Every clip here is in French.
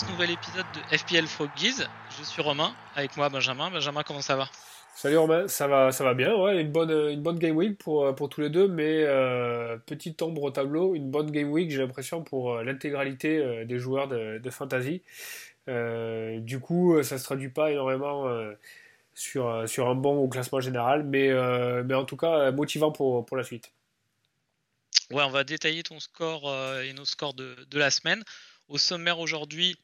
Ce nouvel épisode de FPL Froggies. Je suis Romain, avec moi Benjamin. Benjamin, comment ça va? Salut Romain, ça va, ça va bien, ouais, une bonne, une bonne game week pour, euh, pour tous les deux, mais euh, petite ombre au tableau, une bonne game week, j'ai l'impression, pour euh, l'intégralité des joueurs de, de fantasy. Euh, du coup, ça se traduit pas énormément euh, sur, sur un bon au classement général, mais, mais en tout cas, motivant pour, pour la suite. Ouais, on va détailler ton score et nos scores de, de la semaine. Au sommaire aujourd'hui,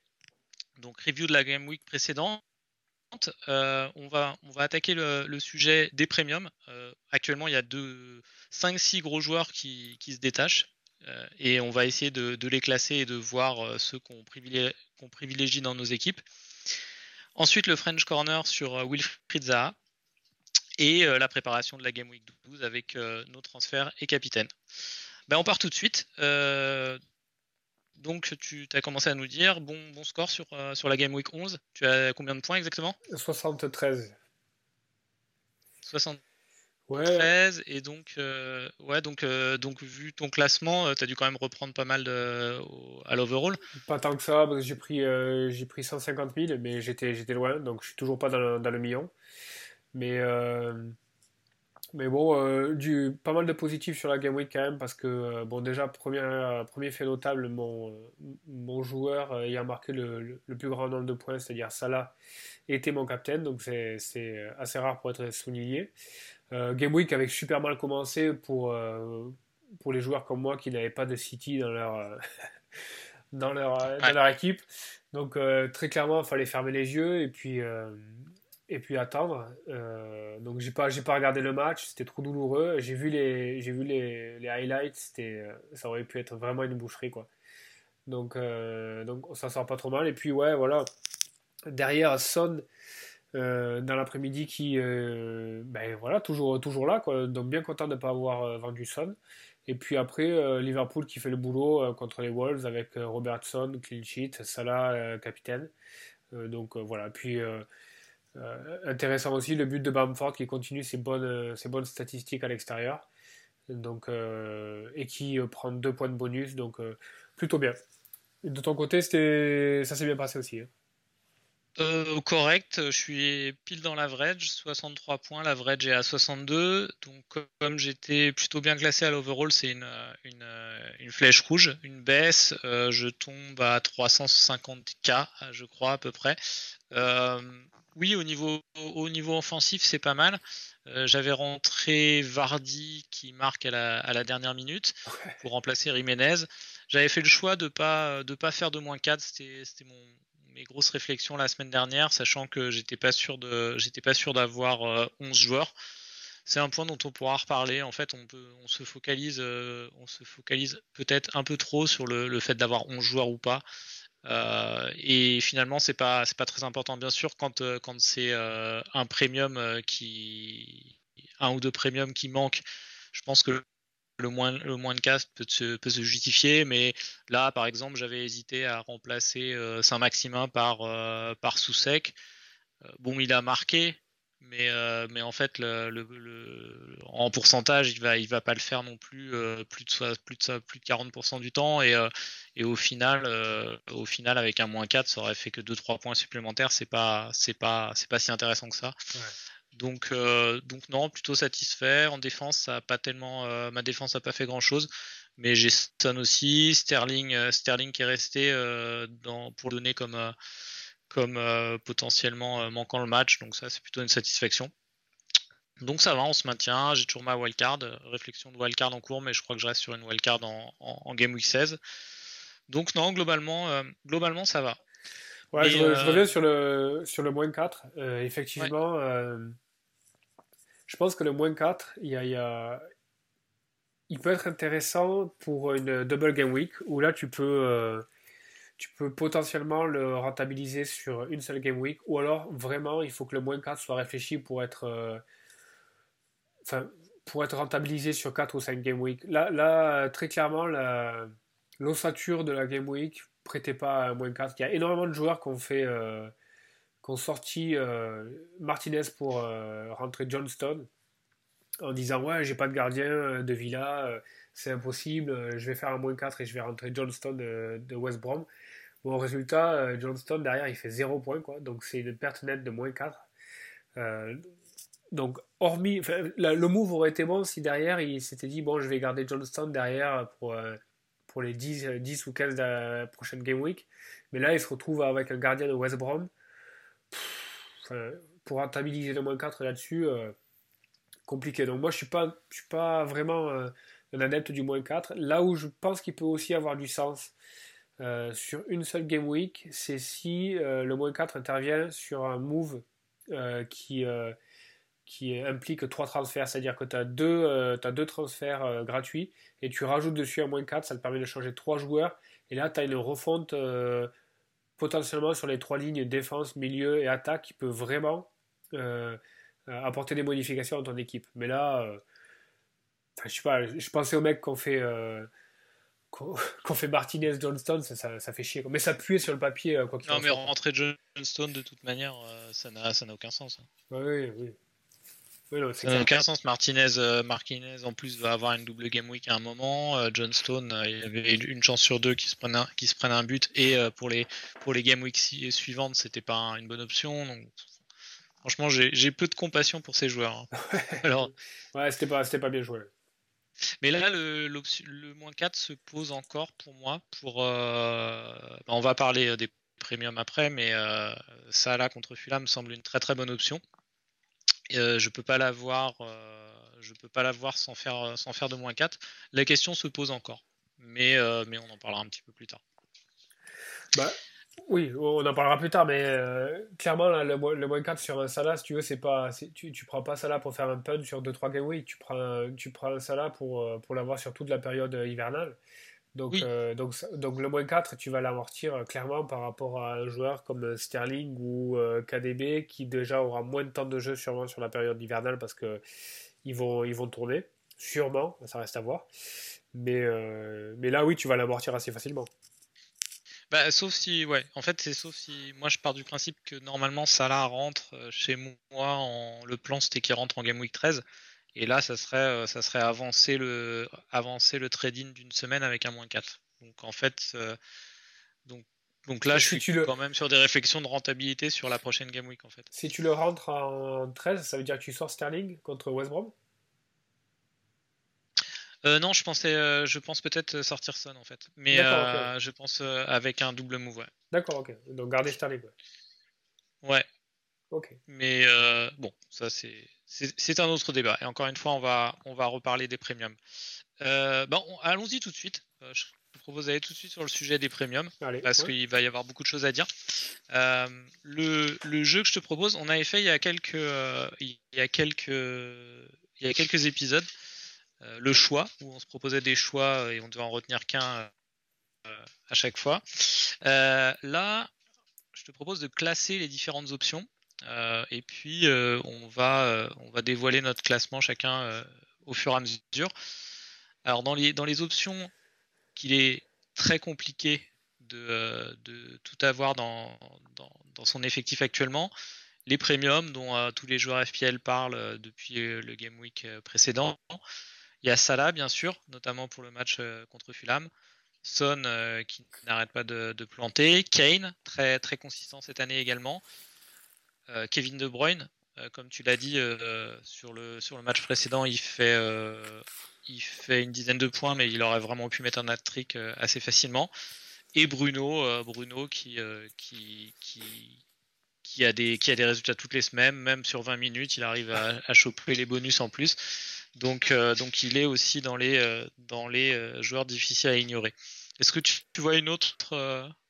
donc review de la game week précédente. Euh, on, va, attaquer le, sujet des premiums. Euh, actuellement, il y a 5-6 gros joueurs qui, se détachent. Euh, et on va essayer de, les classer et de voir ceux qu'on privilégie, dans nos équipes. Ensuite, le French Corner sur Wilfried Zaha. Et la préparation de la Game Week 12 avec nos transferts et capitaines. Ben, on part tout de suite. Donc, tu as commencé à nous dire bon, bon score sur, euh, sur la Game Week 11. Tu as combien de points exactement? 73. 73. Ouais, Et donc, euh, ouais, donc, euh, donc, vu ton classement, tu as dû quand même reprendre pas mal de, à l'overall. pas tant que ça, parce que j'ai pris, euh, j'ai pris 150 000, mais j'étais, j'étais loin, donc je suis toujours pas dans le, dans le million. Mais, mais bon, euh, du, pas mal de positifs sur la Game Week quand même, parce que, euh, bon, déjà, premier, euh, premier fait notable, mon, mon joueur ayant marqué le, le, le plus grand nombre de points, c'est-à-dire Salah, était mon capitaine, donc c'est, assez rare pour être souligné. Game Week avec super mal commencé pour, pour les joueurs comme moi qui n'avaient pas de City dans leur, dans leur, dans leur équipe. Donc très clairement, il fallait fermer les yeux et puis, et puis attendre. Euh, donc j'ai pas, j'ai pas regardé le match, c'était trop douloureux. J'ai vu les, j'ai vu les, les highlights, c'était, euh, ça aurait pu être vraiment une boucherie quoi. Donc, euh, donc ça sort pas trop mal. Et puis ouais, voilà. Derrière Son euh, dans l'après-midi qui, ben voilà, toujours, toujours là quoi. Donc bien content de ne pas avoir vendu Son. Et puis après, Liverpool qui fait le boulot contre les Wolves avec Robertson, clean sheet, Salah, capitaine. Donc voilà. Puis euh, intéressant aussi le but de Bamford qui continue ses bonnes, euh, ses bonnes statistiques à l'extérieur. Donc, euh, et qui prend deux points de bonus. Donc plutôt bien. De ton côté, ça s'est bien passé aussi. hein. Correct, je suis pile dans l'average, 63 points, l'average est à 62. Donc, comme j'étais plutôt bien classé à l'overall, c'est une, une, une flèche rouge, une baisse. Je tombe à 350k, je crois, à peu près. Euh, oui, au niveau, au niveau offensif, c'est pas mal. Euh, J'avais rentré Vardy qui marque à la, à la dernière minute pour remplacer Jiménez. J'avais fait le choix de pas de pas faire de moins 4, c'était mes grosses réflexions la semaine dernière, sachant que j'étais pas sûr de j'étais pas sûr d'avoir euh, 11 joueurs. C'est un point dont on pourra reparler. En fait, on peut on se focalise euh, on se focalise peut-être un peu trop sur le, le fait d'avoir 11 joueurs ou pas. Euh, et finalement, c'est pas c'est pas très important. Bien sûr, quand euh, quand c'est euh, un premium qui un ou deux premiums qui manquent, je pense que le moins, le moins de cast peut se, peut se justifier, mais là, par exemple, j'avais hésité à remplacer euh, Saint-Maximin par, par Soussec. Bon, il a marqué, mais, euh, mais en fait, le, le, le- en pourcentage, il va, il va pas le faire non plus euh, plus, de, plus, de, plus de 40% du temps. Et, euh, et au, final, au final, avec un moins 4, ça aurait fait que 2-3 points supplémentaires. C'est pas, c'est pas, c'est pas si intéressant que ça. Ouais. Donc, donc non, plutôt satisfait. En défense, ça a pas tellement, ma défense n'a pas fait grand chose, mais j'ai Son aussi, Sterling, Sterling qui est resté dans, pour donner comme, comme euh, potentiellement euh, manquant le match, donc ça c'est plutôt une satisfaction. Donc ça va, on se maintient. J'ai toujours ma wildcard, euh, réflexion de wildcard en cours, mais je crois que je reste sur une wildcard en, en, en game week 16. Donc non, globalement, euh, globalement ça va. Ouais, je, re- je reviens sur le, sur le moins 4. Euh, effectivement, je pense que le moins 4, il, y a, il, y a- il peut être intéressant pour une double game week où là tu peux, tu peux potentiellement le rentabiliser sur une seule game week, ou alors vraiment il faut que le moins 4 soit réfléchi pour être, euh, pour être rentabilisé sur 4 ou 5 game week. Là, là très clairement, l'ossature de la game week prêtait pas à moins 4. Il y a énormément de joueurs qui ont fait. Euh, sorti euh, Martinez pour rentrer Johnston en disant ouais j'ai pas de gardien de Villa c'est impossible je vais faire un moins 4 et je vais rentrer Johnston de, West Brom Bon, résultat, euh, Johnston derrière il fait 0 points, quoi. Donc c'est une perte nette de moins 4. Euh, donc, hormis. le move aurait été bon si derrière il s'était dit bon, je vais garder Johnston derrière pour, euh, pour les 10, 10 ou 15 de la prochaine game week. Mais là, il se retrouve avec un gardien de West Brom. pour rentabiliser le moins 4 là-dessus, compliqué. Donc, moi, je suis pas, je suis pas vraiment un adepte du moins 4. Là où je pense qu'il peut aussi avoir du sens, euh, sur une seule game week, c'est si euh, le moins 4 intervient sur un move euh, qui, implique trois transferts, c'est-à-dire que tu as, deux, deux transferts gratuits et tu rajoutes dessus un moins 4, ça te permet de changer trois joueurs et là tu as une refonte potentiellement sur les trois lignes défense, milieu et attaque qui peut vraiment apporter des modifications dans ton équipe. Mais là, je sais pas, je pensais aux mecs qu'on fait qu'on fait Martinez Johnston, ça, ça, fait chier. Mais ça puait sur le papier, euh, quoi Non, mais rentrer Johnston, de toute manière, euh, ça n'a aucun sens. Hein. Oui, oui. ça n'a aucun sens. Martinez, euh, Martinez, en plus, va avoir une double game week à un moment. Johnston, il y avait une chance sur deux qui se prenne un, se prenne un but. Et pour, les, pour les game weeks suivantes, c'était pas une bonne option. Donc, franchement, j'ai peu de compassion pour ces joueurs. Hein. Alors... ouais, c'était pas, pas bien joué. Mais là, le, moins 4 se pose encore pour moi. Pour, euh, bah, on va parler euh, des premiums après, mais euh, Salah contre Fulham me semble une très très bonne option. Euh, je peux pas l'avoir, je peux pas l'avoir sans faire sans faire de moins 4. La question se pose encore, mais mais on en parlera un petit peu plus tard. Bah, oui, on en parlera plus tard, mais euh, clairement, le, le, moins 4 sur un Salah, si tu veux, c'est pas, tu, tu prends pas Salah pour faire un pun sur 2-3 game week, tu prends, tu prends un Salah pour, euh, pour l'avoir sur toute la période hivernale. Donc, euh, donc, donc le moins 4, tu vas l'amortir clairement par rapport à un joueur comme Sterling ou KDB qui déjà aura moins de temps de jeu sûrement sur la période hivernale parce que ils vont, ils vont tourner, sûrement, ça reste à voir. Mais, mais là, oui, tu vas l'amortir assez facilement. Bah, sauf si, ouais, en fait, c'est sauf si. Moi, je pars du principe que normalement, Salah rentre euh, chez moi en. Le plan, c'était qu'il rentre en Game Week 13. Et là, ça serait, euh, ça serait avancer le, avancer le trading d'une semaine avec un moins 4. Donc, en fait, euh, donc, donc là, je suis quand même sur des réflexions de rentabilité sur la prochaine Game Week, en fait. Si tu le rentres en 13, ça veut dire que tu sors Sterling contre West Brom? Euh, non, je pensais, euh, je pense peut-être sortir Son en fait, mais euh, je pense avec un double move. Ouais. D'accord, ok. Donc garder Sterling. Ouais. ouais. Ok. Mais bon, ça c'est c'est un autre débat. Et encore une fois, on va on va reparler des premiums. bon, allons-y tout de suite. je vous propose d'aller tout de suite sur le sujet des premiums parce qu'il va y avoir beaucoup de choses à dire. le, le, jeu que je te propose, on avait fait il y a quelques il y a quelques il y a quelques épisodes. Euh, le choix, où on se proposait des choix euh, et on devait en retenir qu'un euh, à chaque fois. là, je te propose de classer les différentes options et puis on, va, dévoiler notre classement chacun au fur et à mesure. Alors dans les, options qu'il est très compliqué de, tout avoir dans, son effectif actuellement, les premiums dont tous les joueurs FPL parlent depuis le Game Week précédent, il y a Salah, bien sûr, notamment pour le match euh, contre Fulham. Son euh, qui n'arrête pas de, planter. Kane, très, très consistant cette année également. Euh, Kevin De Bruyne, comme tu l'as dit sur, le, match précédent, il fait, une dizaine de points, mais il aurait vraiment pu mettre un hat-trick assez facilement. Et Bruno, Bruno qui, a des, résultats toutes les semaines, même sur 20 minutes, il arrive à choper les bonus en plus. Donc, euh, donc il est aussi dans les, euh, dans les euh, joueurs difficiles à ignorer. Est-ce que tu, vois une autre,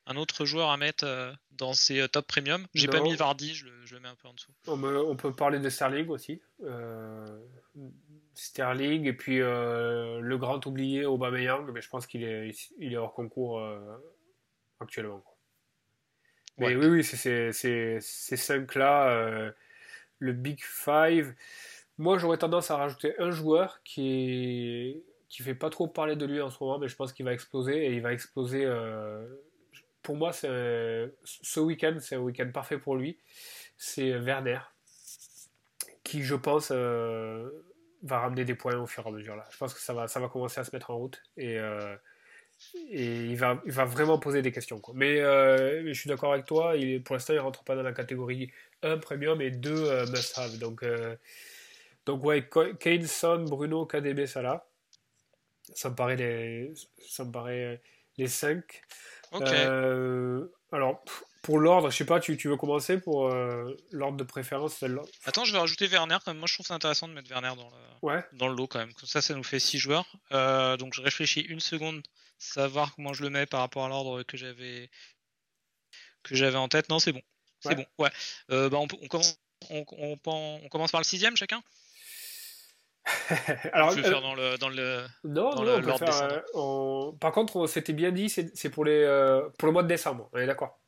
un autre joueur à mettre dans ces top premium? J'ai pas mis Vardy, je le, mets un peu en dessous. On, peut parler de Sterling aussi. Sterling et puis le grand oublié Aubameyang, mais je pense qu'il est, il est hors concours actuellement. Mais oui, oui, c'est ces cinq-là, le Big Five. Moi, j'aurais tendance à rajouter un joueur qui est qui fait pas trop parler de lui en ce moment, mais je pense qu'il va exploser et il va exploser. Euh, pour moi, ce week-end, c'est un week-end parfait pour lui. C'est Werner, qui, je pense, euh, va ramener des points au fur et à mesure. Là. Je pense que ça va, ça va commencer à se mettre en route et, euh, et il, va, il va vraiment poser des questions. Mais, je suis d'accord avec toi, pour l'instant, il rentre pas dans la catégorie 1 premium et 2 must-have. Donc, donc ouais, Kane, Son, Bruno, KDB, Salah. Ça me paraît les, ça me paraît les 5. Euh, alors, pour l'ordre, je sais pas, tu, tu veux commencer pour euh, l'ordre de préférence Attends, je vais rajouter Werner. Quand même. Moi, je trouve ça intéressant de mettre Werner dans le, ouais. dans le lot quand même. Comme ça, ça nous fait 6 joueurs. Euh, donc, je réfléchis une seconde, savoir comment je le mets par rapport à l'ordre que j'avais que j'avais en tête. Non, c'est bon. C'est bon. Ouais. bah, on, on, commence, on, on, commence par le sixième chacun? Alors, je faire dans le, dans le, non, non, on peut faire, euh, Par contre, on s'était bien dit, c'est pour, les, euh, pour le mois de décembre. On est d'accord?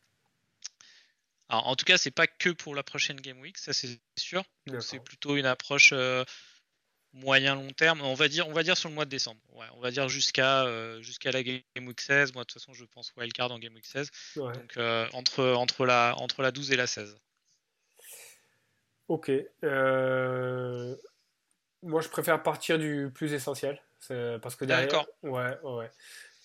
En tout cas, c'est pas que pour la prochaine Game Week, ça c'est sûr. C'est plutôt une approche euh, moyen long terme. On va dire, on va dire sur le mois de décembre. Ouais, on va dire jusqu'à jusqu'à la Game Week 16. Moi, de toute façon, je pense wildcard en Game Week 16. Donc entre entre la entre la 12 et la 16. Ok. Euh... Moi, je préfère partir du plus essentiel. Parce que derrière. D'accord. Ouais, ouais.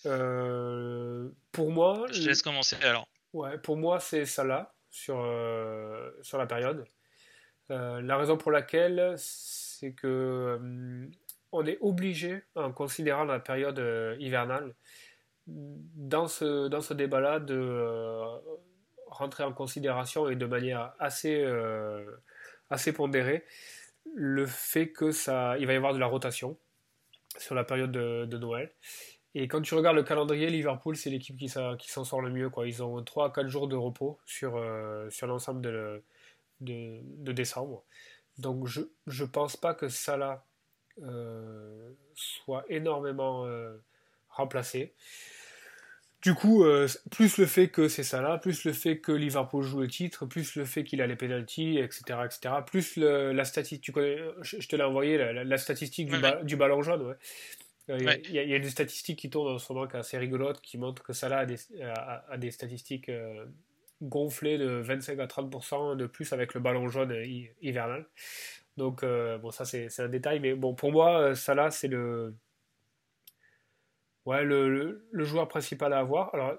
Euh, pour moi. Je laisse commencer alors. Ouais, pour moi, c'est ça là, sur, euh, sur la période. Euh, la raison pour laquelle, c'est que on est obligé, en considérant la période hivernale, dans ce, dans ce débat-là, de rentrer en considération et de manière assez, assez pondérée le fait que ça, il va y avoir de la rotation sur la période de, Noël. Et quand tu regardes le calendrier, Liverpool, c'est l'équipe qui, s'en sort le mieux. Quoi. Ils ont 3 à 4 jours de repos sur, euh, l'ensemble de, de, décembre. Donc je ne pense pas que Salah euh, soit énormément euh, remplacé. Du coup, euh, plus le fait que c'est ça là, plus le fait que Liverpool joue le titre, plus le fait qu'il a les pénalties, etc., etc., plus la statistique, tu connais, je, te l'ai envoyé, la, statistique du, ballon jaune, euh, Il y, a des statistiques qui tournent en ce moment qui assez rigolotes, qui montrent que Salah a des, a, des statistiques euh, gonflées de 25 à 30% de plus avec le ballon jaune hivernal. Donc, bon, ça c'est un détail, mais bon, pour moi, Salah, c'est le Ouais, le, joueur principal à avoir. Alors,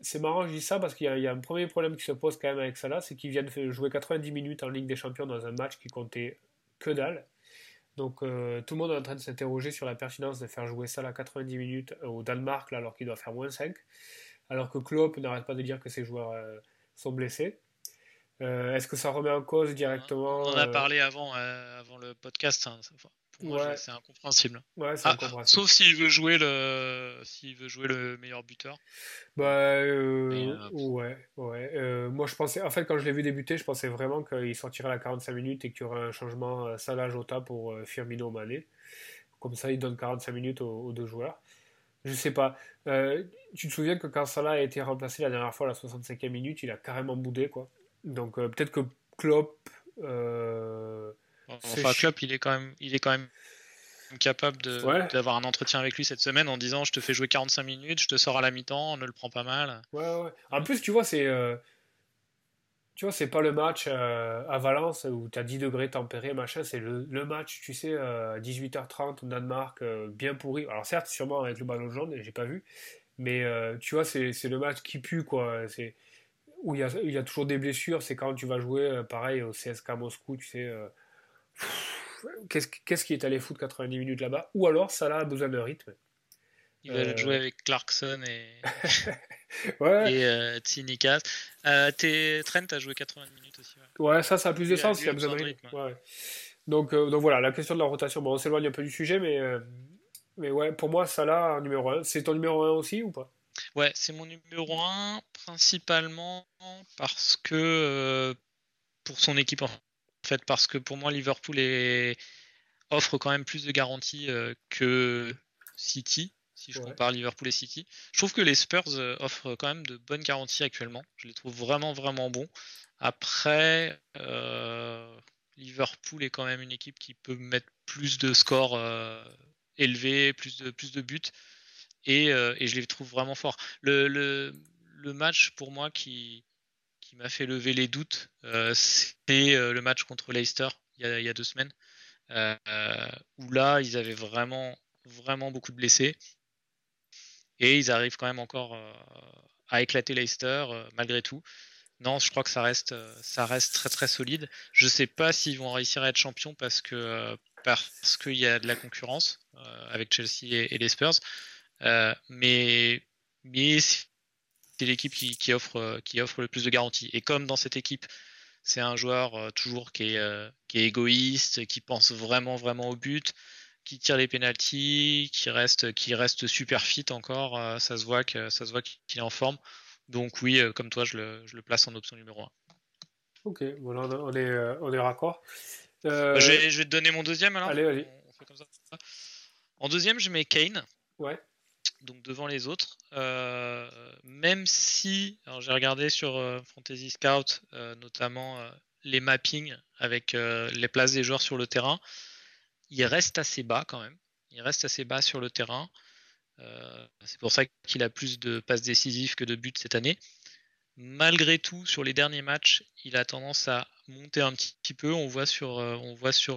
c'est marrant, je dis ça parce qu'il y, a un premier problème qui se pose quand même avec Salah, c'est qu'il vient de jouer 90 minutes en Ligue des Champions dans un match qui comptait que dalle. Donc, euh, tout le monde est en train de s'interroger sur la pertinence de faire jouer Salah 90 minutes au Danemark, là, alors qu'il doit faire moins 5. Alors que Klopp n'arrête pas de dire que ses joueurs euh, sont blessés. Euh, est-ce que ça remet en cause directement On en a parlé avant, avant le podcast. Hein, ouais. c'est incompréhensible. Ouais, c'est ah, incompréhensible. Sauf s'il veut jouer le, s'il veut jouer le meilleur buteur. Bah, euh, euh, ouais, ouais. Euh, moi, je pensais, en fait, quand je l'ai vu débuter, je pensais vraiment qu'il sortirait à la 45 minutes et qu'il y aurait un changement Salah Jota pour Firmino Mané. Comme ça, il donne 45 minutes aux, deux joueurs. Je sais pas. tu te souviens que quand Salah a été remplacé la dernière fois à la 65e minute, il a carrément boudé, quoi. Donc, peut-être que Klopp. Enfin, Klopp, il est quand même, il est quand même capable d'avoir un entretien avec lui cette semaine en disant je te fais jouer 45 minutes, je te sors à la mi-temps, ne le prends pas mal. Ouais, ouais. En plus, tu vois, c'est. Euh, tu vois, c'est pas le match euh, à Valence où tu as 10 degrés tempéré, machin, c'est le, match, tu sais, à 18h30 au Danemark, euh, bien pourri. Alors, certes, sûrement avec le ballon jaune, j'ai pas vu, mais tu vois, c'est le match qui pue, quoi. C'est où il y, a, il y a toujours des blessures, c'est quand tu vas jouer, pareil, au CSK Moscou, tu sais qu'est-ce qui est allé foutre 90 minutes là-bas? Ou alors Salah a besoin de rythme. Il va jouer avec Clarkson et, ouais. et euh, Tsinikas. Euh, Trent a joué 80 minutes aussi. Ouais, ça, ça a plus de sens. Il a besoin de rythme. Donc, euh, donc voilà, la question de la rotation. Bon, on s'éloigne un peu du sujet, mais, euh, mais ouais, pour moi, Salah numéro 1. C'est ton numéro 1 aussi ou pas? Ouais, c'est mon numéro 1, principalement parce que pour son équipe en fait, parce que pour moi, Liverpool offre quand même plus de garanties euh, que City si je compare Liverpool et City. Je trouve que les Spurs offrent quand même de bonnes garanties actuellement. Je les trouve vraiment, vraiment bons. Après, Liverpool est quand même une équipe qui peut mettre plus de scores élevés, plus de, plus de buts. Et, je les trouve vraiment forts. Le, le match pour moi qui, qui m'a fait lever les doutes, euh, c'est euh, le match contre Leicester il y a, deux semaines, euh, où là ils avaient vraiment, vraiment beaucoup de blessés. Et ils arrivent quand même encore à éclater Leicester malgré tout. Non, je crois que ça reste, ça reste très très solide. Je sais pas s'ils vont réussir à être champions parce que parce qu'il y a de la concurrence avec Chelsea et, les Spurs. mais mais c'est l'équipe qui, offre, euh, qui offre le plus de garanties. Et comme dans cette équipe, c'est un joueur euh, toujours qui est, euh, qui est égoïste, qui pense vraiment, vraiment au but, qui tire les pénalties, qui reste, qui reste super fit encore. ça se voit que ça se voit qu'il est en forme. Donc oui, comme toi, je le, je le, place en option numéro 1. Ok, voilà, on est, on est raccord. Bah, je, vais, je, vais, te donner mon deuxième alors. Allez, allez. En deuxième, je mets Kane. Ouais donc devant les autres. Euh, même si, j'ai regardé sur euh, Fantasy Scout, euh, notamment les mappings avec les places des joueurs sur le terrain, il reste assez bas quand même. Il reste assez bas sur le terrain. c'est pour ça qu'il a plus de passes décisives que de buts cette année. Malgré tout, sur les derniers matchs, il a tendance à monter un petit, peu. On voit sur,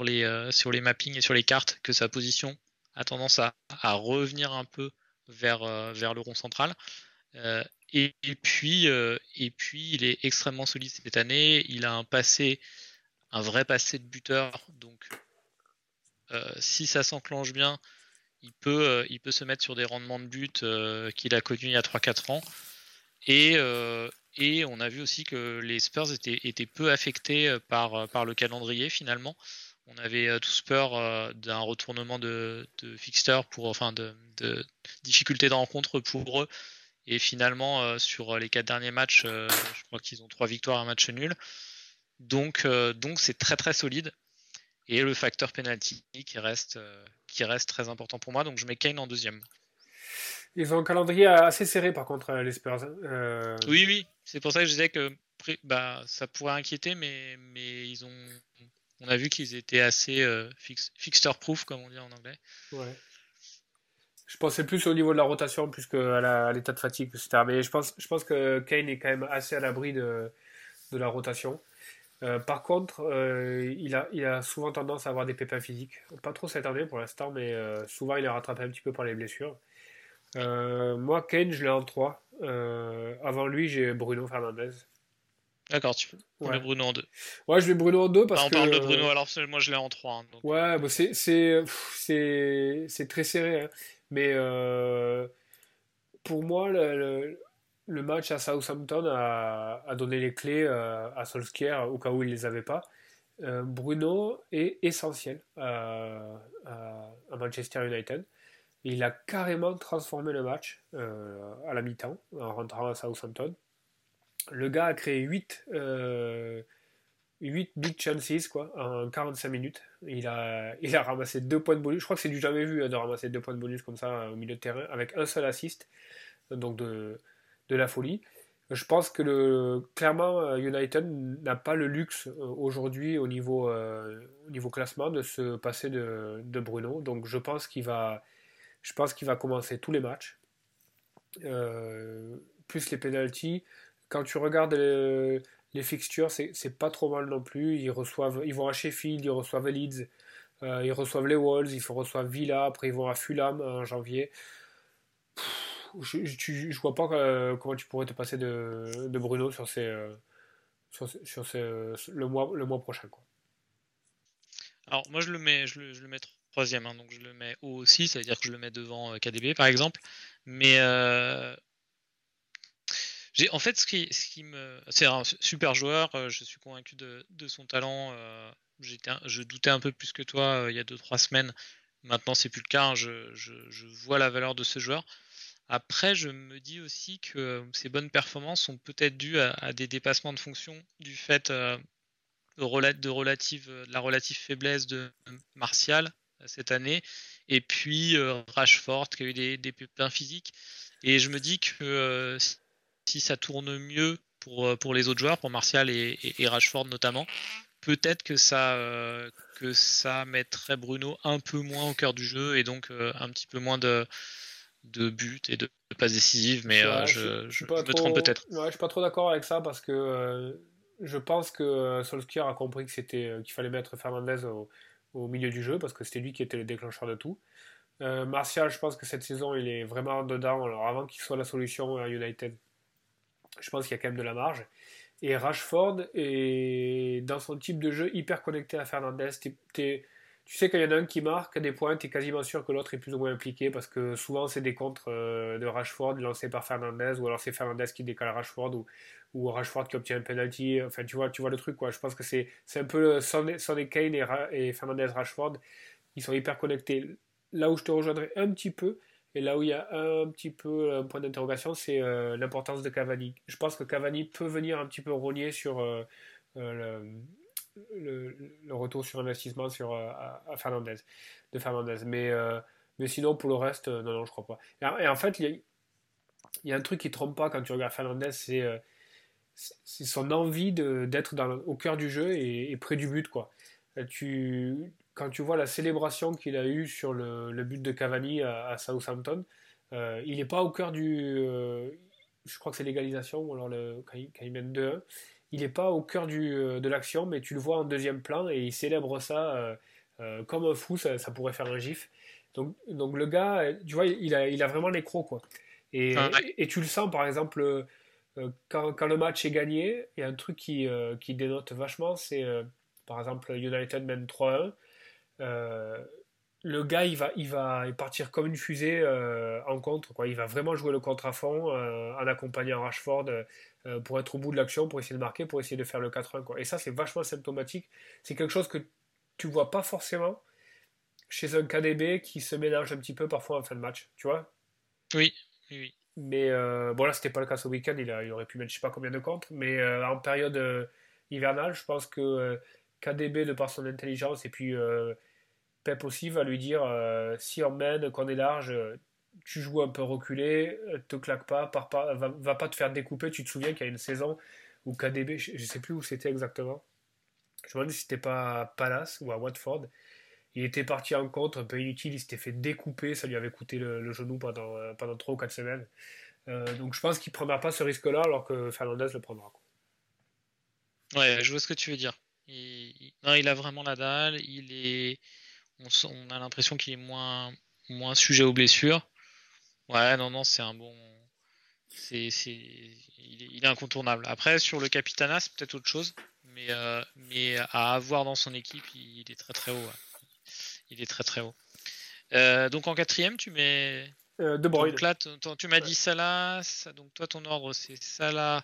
les, sur les mappings et sur les cartes que sa position a tendance à revenir un peu vers, euh, le rond central. Euh, et, puis, euh, et puis, il est extrêmement solide cette année. Il a un passé, un vrai passé de buteur. Donc, si ça s'enclenche bien, il peut, se mettre sur des rendements de but qu'il a connus il y a 3-4 ans. Et, on a vu aussi que les Spurs étaient, peu affectés par le calendrier finalement on avait euh, tous peur euh, d'un retournement de, de Fixter pour enfin de, de difficultés de rencontre pour eux. Et finalement, euh, sur les quatre derniers matchs, je crois qu'ils ont trois victoires, un match nul. Donc, donc c'est très très solide. Et le facteur penalty qui reste, qui reste très important pour moi. Donc je mets Kane en deuxième. Ils ont un calendrier assez serré par contre, les Spurs. Oui, oui. C'est pour ça que je disais que bah, ça pourrait inquiéter, mais, mais ils ont on a vu qu'ils étaient assez euh, fixture-proof, comme on dit en anglais. Je pensais plus au niveau de la rotation, plus qu'à l'état de fatigue, etc. Mais je pense, que Kane est quand même assez à l'abri de, la rotation. Euh, par contre, euh, il, a, il a souvent tendance à avoir des pépins physiques. Pas trop cette année pour l'instant, mais souvent il est rattrapé un petit peu par les blessures. moi, Kane, je l'ai en 3. avant lui, j'ai Bruno Fernandez. D'accord, tu peux ouais. Bruno en deux. Ouais, je vais Bruno en deux parce que. on parle de Bruno, alors moi je l'ai en trois. Hein, ouais, bah c'est, c'est, c'est, très serré. Hein. Mais euh, pour moi, le, le, match à Southampton a, a, donné les clés euh, à Solskjaer au cas où il ne les avait pas. Euh, Bruno est essentiel à, à, Manchester United. Il a carrément transformé le match à la mi-temps en rentrant à Southampton le gars a créé 8, 8 euh, big chances quoi, en 45 minutes. Il a, il a ramassé 2 points de bonus. Je crois que c'est du jamais vu hein, de ramasser 2 points de bonus comme ça au milieu de terrain avec un seul assist. Donc de, de la folie. Je pense que le, clairement euh, United n'a pas le luxe euh, aujourd'hui au niveau, au niveau classement de se passer de, de Bruno. Donc je pense qu'il va, je pense qu'il va commencer tous les matchs. plus les penalties quand tu regardes les, fixtures, c'est pas trop mal non plus. Ils, reçoivent, ils vont à Sheffield, ils reçoivent Leeds, euh, ils reçoivent les Wolves, ils reçoivent Villa, après ils vont à Fulham en janvier. je, je, vois pas euh, comment tu pourrais te passer de, Bruno sur, ces, euh, sur, le, mois, le mois prochain. Alors moi je le mets, je le, mets troisième, hein, donc je le mets haut aussi, ça veut dire que je le mets devant KDB par exemple. Mais en fait ce qui, ce qui me, c'est un super joueur. Euh, je suis convaincu de, son talent. Euh, je doutais un peu plus que toi euh, il y a 2-3 semaines. Maintenant c'est plus le cas. Hein. Je, vois la valeur de ce joueur. Après, je me dis aussi que ses bonnes performances sont peut-être dues à, des dépassements de fonction du fait de, de, relative, de la relative faiblesse de Martial cette année Et puis Rashford qui a eu des, des pépins physiques. Et je me dis que si ça tourne mieux pour, pour les autres joueurs, pour Martial et, et, Rashford notamment, peut-être que ça, que ça mettrait Bruno un peu moins au cœur du jeu et donc un petit peu moins de, de buts et de, passes décisives, mais je, je, me trompe peut-être. Ouais, je suis pas trop d'accord avec ça parce que je pense que Solskjaer a compris que c'était qu'il fallait mettre Fernandez au, au, milieu du jeu parce que c'était lui qui était le déclencheur de tout. Euh, Martial, je pense que cette saison, il est vraiment dedans. Alors avant qu'il soit la solution à United, je pense qu'il y a quand même de la marge. Et Rashford est dans son type de jeu hyper connecté à Fernandez. tu sais qu'il y en a un qui marque des points, tu es quasiment sûr que l'autre est plus ou moins impliqué parce que souvent c'est des contres euh, de Rashford lancés par Fernandez ou alors c'est Fernandez qui décale Rashford ou, ou Rashford qui obtient un penalty. Enfin, tu vois, tu vois le truc quoi. Je pense que c'est un peu Sonny Kane et, et Fernandez Rashford. Ils sont hyper connectés là où je te rejoindrai un petit peu, et là où il y a un petit peu un point d'interrogation, c'est euh, l'importance de Cavani. Je pense que Cavani peut venir un petit peu rogner sur euh, euh, le, retour sur investissement sur, Fernandez, de Fernandez. Mais, mais sinon, pour le reste, non, non, je crois pas. Et, en fait, il y, a, un truc qui ne trompe pas quand tu regardes Fernandez, c'est c'est son envie d'être au cœur du jeu et, et, près du but. quoi. Tu, quand tu vois la célébration qu'il a eue sur le, but de Cavani à, Southampton, euh, il n'est pas au cœur du. Euh, je crois que c'est l'égalisation, ou alors le, quand, il, mène 2-1. Il n'est pas au cœur du, euh, de l'action, mais tu le vois en deuxième plan et il célèbre ça comme un fou, ça, pourrait faire un gif. Donc, donc le gars, tu vois, il a, il a vraiment l'écro, quoi. Et, et, tu le sens, par exemple, quand, quand, le match est gagné, il y a un truc qui, qui dénote vachement, c'est par exemple United mène 3-1 euh, le gars, il va, il va partir comme une fusée euh, en contre. Quoi. Il va vraiment jouer le contre à fond euh, en accompagnant Rashford pour être au bout de l'action, pour essayer de marquer, pour essayer de faire le 4-1. Quoi. Et ça, c'est vachement symptomatique. C'est quelque chose que tu vois pas forcément chez un KDB qui se mélange un petit peu parfois en fin de match. Tu vois? Oui, oui. Mais bon, là, c'était pas le cas ce week-end. Il, il aurait pu mettre je sais pas combien de contre. Mais en période hivernale, je pense que KDB, de par son intelligence, et puis euh, Pep aussi va lui dire euh, si on mène, qu'on est large, tu joues un peu reculé, te claque pas, pas va, pas te faire découper. Tu te souviens qu'il y a une saison où KDB, je, ne sais plus où c'était exactement, je me demande si c'était pas à Palace ou à Watford. Il était parti en contre, un peu inutile, il s'était fait découper, ça lui avait coûté le, genou pendant, euh, pendant 3 ou 4 semaines. donc je pense qu'il ne prendra pas ce risque-là alors que Fernandez le prendra. Ouais, je vois ce que tu veux dire. Il, non, il a vraiment la dalle. Il est, on, a l'impression qu'il est moins, moins sujet aux blessures. Ouais, non, non, c'est un bon. C'est, il, est, incontournable. Après, sur le Capitana, c'est peut-être autre chose. Mais, euh, mais à avoir dans son équipe, il, est très très haut. Il est très très haut. Euh, donc en quatrième, tu mets. Euh, de Bruyne. Donc là, tu m'as dit Salah. Donc toi, ton ordre, c'est Salah.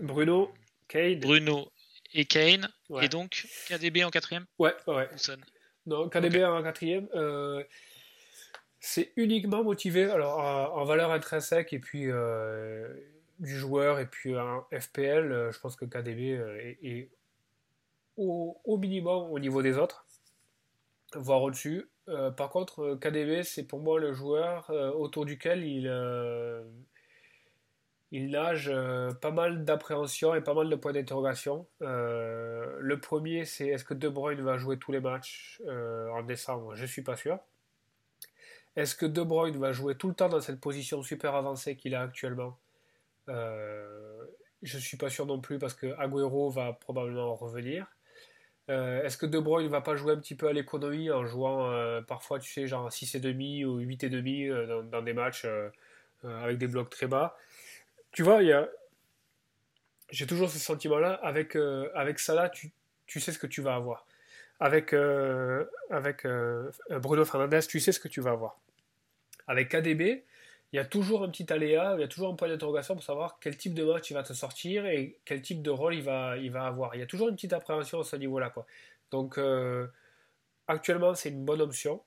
Bruno, Kane. Bruno, et Kane. Et donc, KDB en quatrième Ouais, ouais. Non, KDB en quatrième. Euh, c'est uniquement motivé alors en, valeur intrinsèque et puis euh, du joueur et puis en FPL, euh, je pense que KDB est, au, au, minimum au niveau des autres, voire au-dessus. par contre, KDB, c'est pour moi le joueur autour duquel il il nage euh, pas mal d'appréhension et pas mal de points d'interrogation. Euh, le premier, c'est est-ce que De Bruyne va jouer tous les matchs euh, en décembre? Je ne suis pas sûr. Est-ce que De Bruyne va jouer tout le temps dans cette position super avancée qu'il a actuellement? Je ne suis pas sûr non plus parce que Agüero va probablement revenir. Est-ce que De Bruyne va pas jouer un petit peu à l'économie en jouant parfois, tu sais, genre 6,5 ou 8,5 dans, dans des matchs avec des blocs très bas? Tu vois, j'ai toujours ce sentiment-là. Avec, euh, avec Salah, tu, tu, sais ce que tu vas avoir. Avec, euh, avec euh, Bruno Fernandez, tu sais ce que tu vas avoir. Avec KDB, il y a toujours un petit aléa, il y a toujours un point d'interrogation pour savoir quel type de match il va te sortir et quel type de rôle il va, il va avoir. Il y a toujours une petite appréhension à ce niveau-là. Quoi. Donc, actuellement, c'est une bonne option.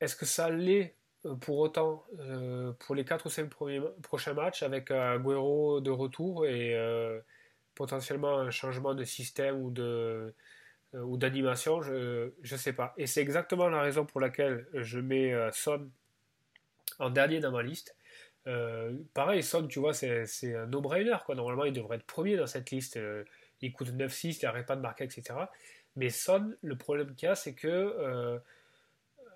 Est-ce que ça l'est? Pour autant, euh, pour les 4 ou 5 prochains matchs, avec Agüero de retour et euh, potentiellement un changement de système ou de, ou d'animation, je ne sais pas. Et c'est exactement la raison pour laquelle je mets Son en dernier dans ma liste. pareil, Son, tu vois, c'est un no-brainer. Normalement, il devrait être premier dans cette liste. il coûte 9-6, il n'arrête pas de marquer, etc. Mais Son, le problème qu'il y a, c'est que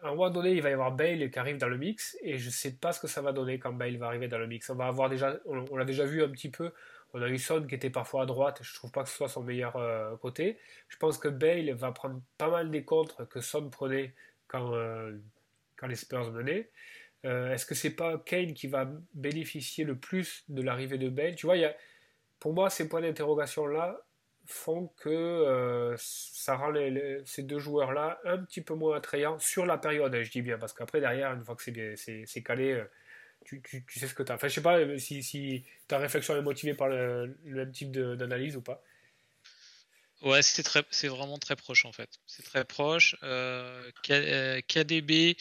à un moment donné, il va y avoir Bale qui arrive dans le mix, et je ne sais pas ce que ça va donner quand Bale va arriver dans le mix. On va avoir déjà, on, l'a déjà vu un petit peu. On a eu Son qui était parfois à droite, je trouve pas que ce soit son meilleur euh, côté. Je pense que Bale va prendre pas mal des contres que Son prenait quand, euh, quand les Spurs menaient. Euh, est-ce que c'est pas Kane qui va bénéficier le plus de l'arrivée de Bale? Tu vois, pour moi, ces points d'interrogation là, font que euh, ça rend ces deux joueurs-là un petit peu moins attrayants sur la période, je dis bien, parce qu'après, derrière, une fois que c'est calé, euh, tu, tu, sais ce que tu as. Enfin, je sais pas euh, si, ta réflexion est motivée par le, même type d'analyse ou pas. Ouais, c'est vraiment très proche en fait. C'est très proche. KDB.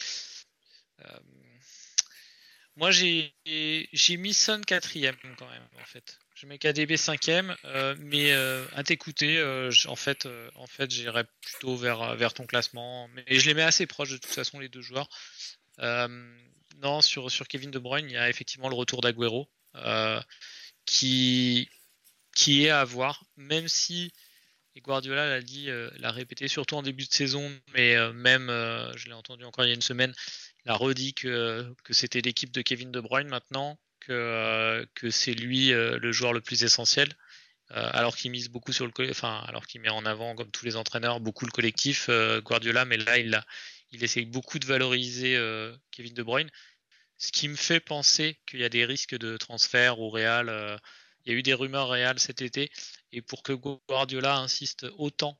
moi, j'ai mis Son quatrième quand même en fait. Je mets KDB 5 euh, mais euh, à t'écouter, euh, en fait, en fait j'irai plutôt vers, vers ton classement. Mais je les mets assez proches de toute façon, les deux joueurs. non, sur, sur Kevin De Bruyne, il y a effectivement le retour d'Aguero qui, qui est à voir, même si et Guardiola l'a dit, l'a répété surtout en début de saison, mais même, je l'ai entendu encore il y a une semaine, il a redit que, que c'était l'équipe de Kevin De Bruyne maintenant, euh, que, c'est lui euh, le joueur le plus essentiel. Euh, alors qu'il mise beaucoup sur le enfin alors qu'il met en avant comme tous les entraîneurs beaucoup le collectif Guardiola mais là il a, il essaye beaucoup de valoriser Kevin De Bruyne ce qui me fait penser qu'il y a des risques de transfert au Real il y a eu des rumeurs Real cet été et pour que Guardiola insiste autant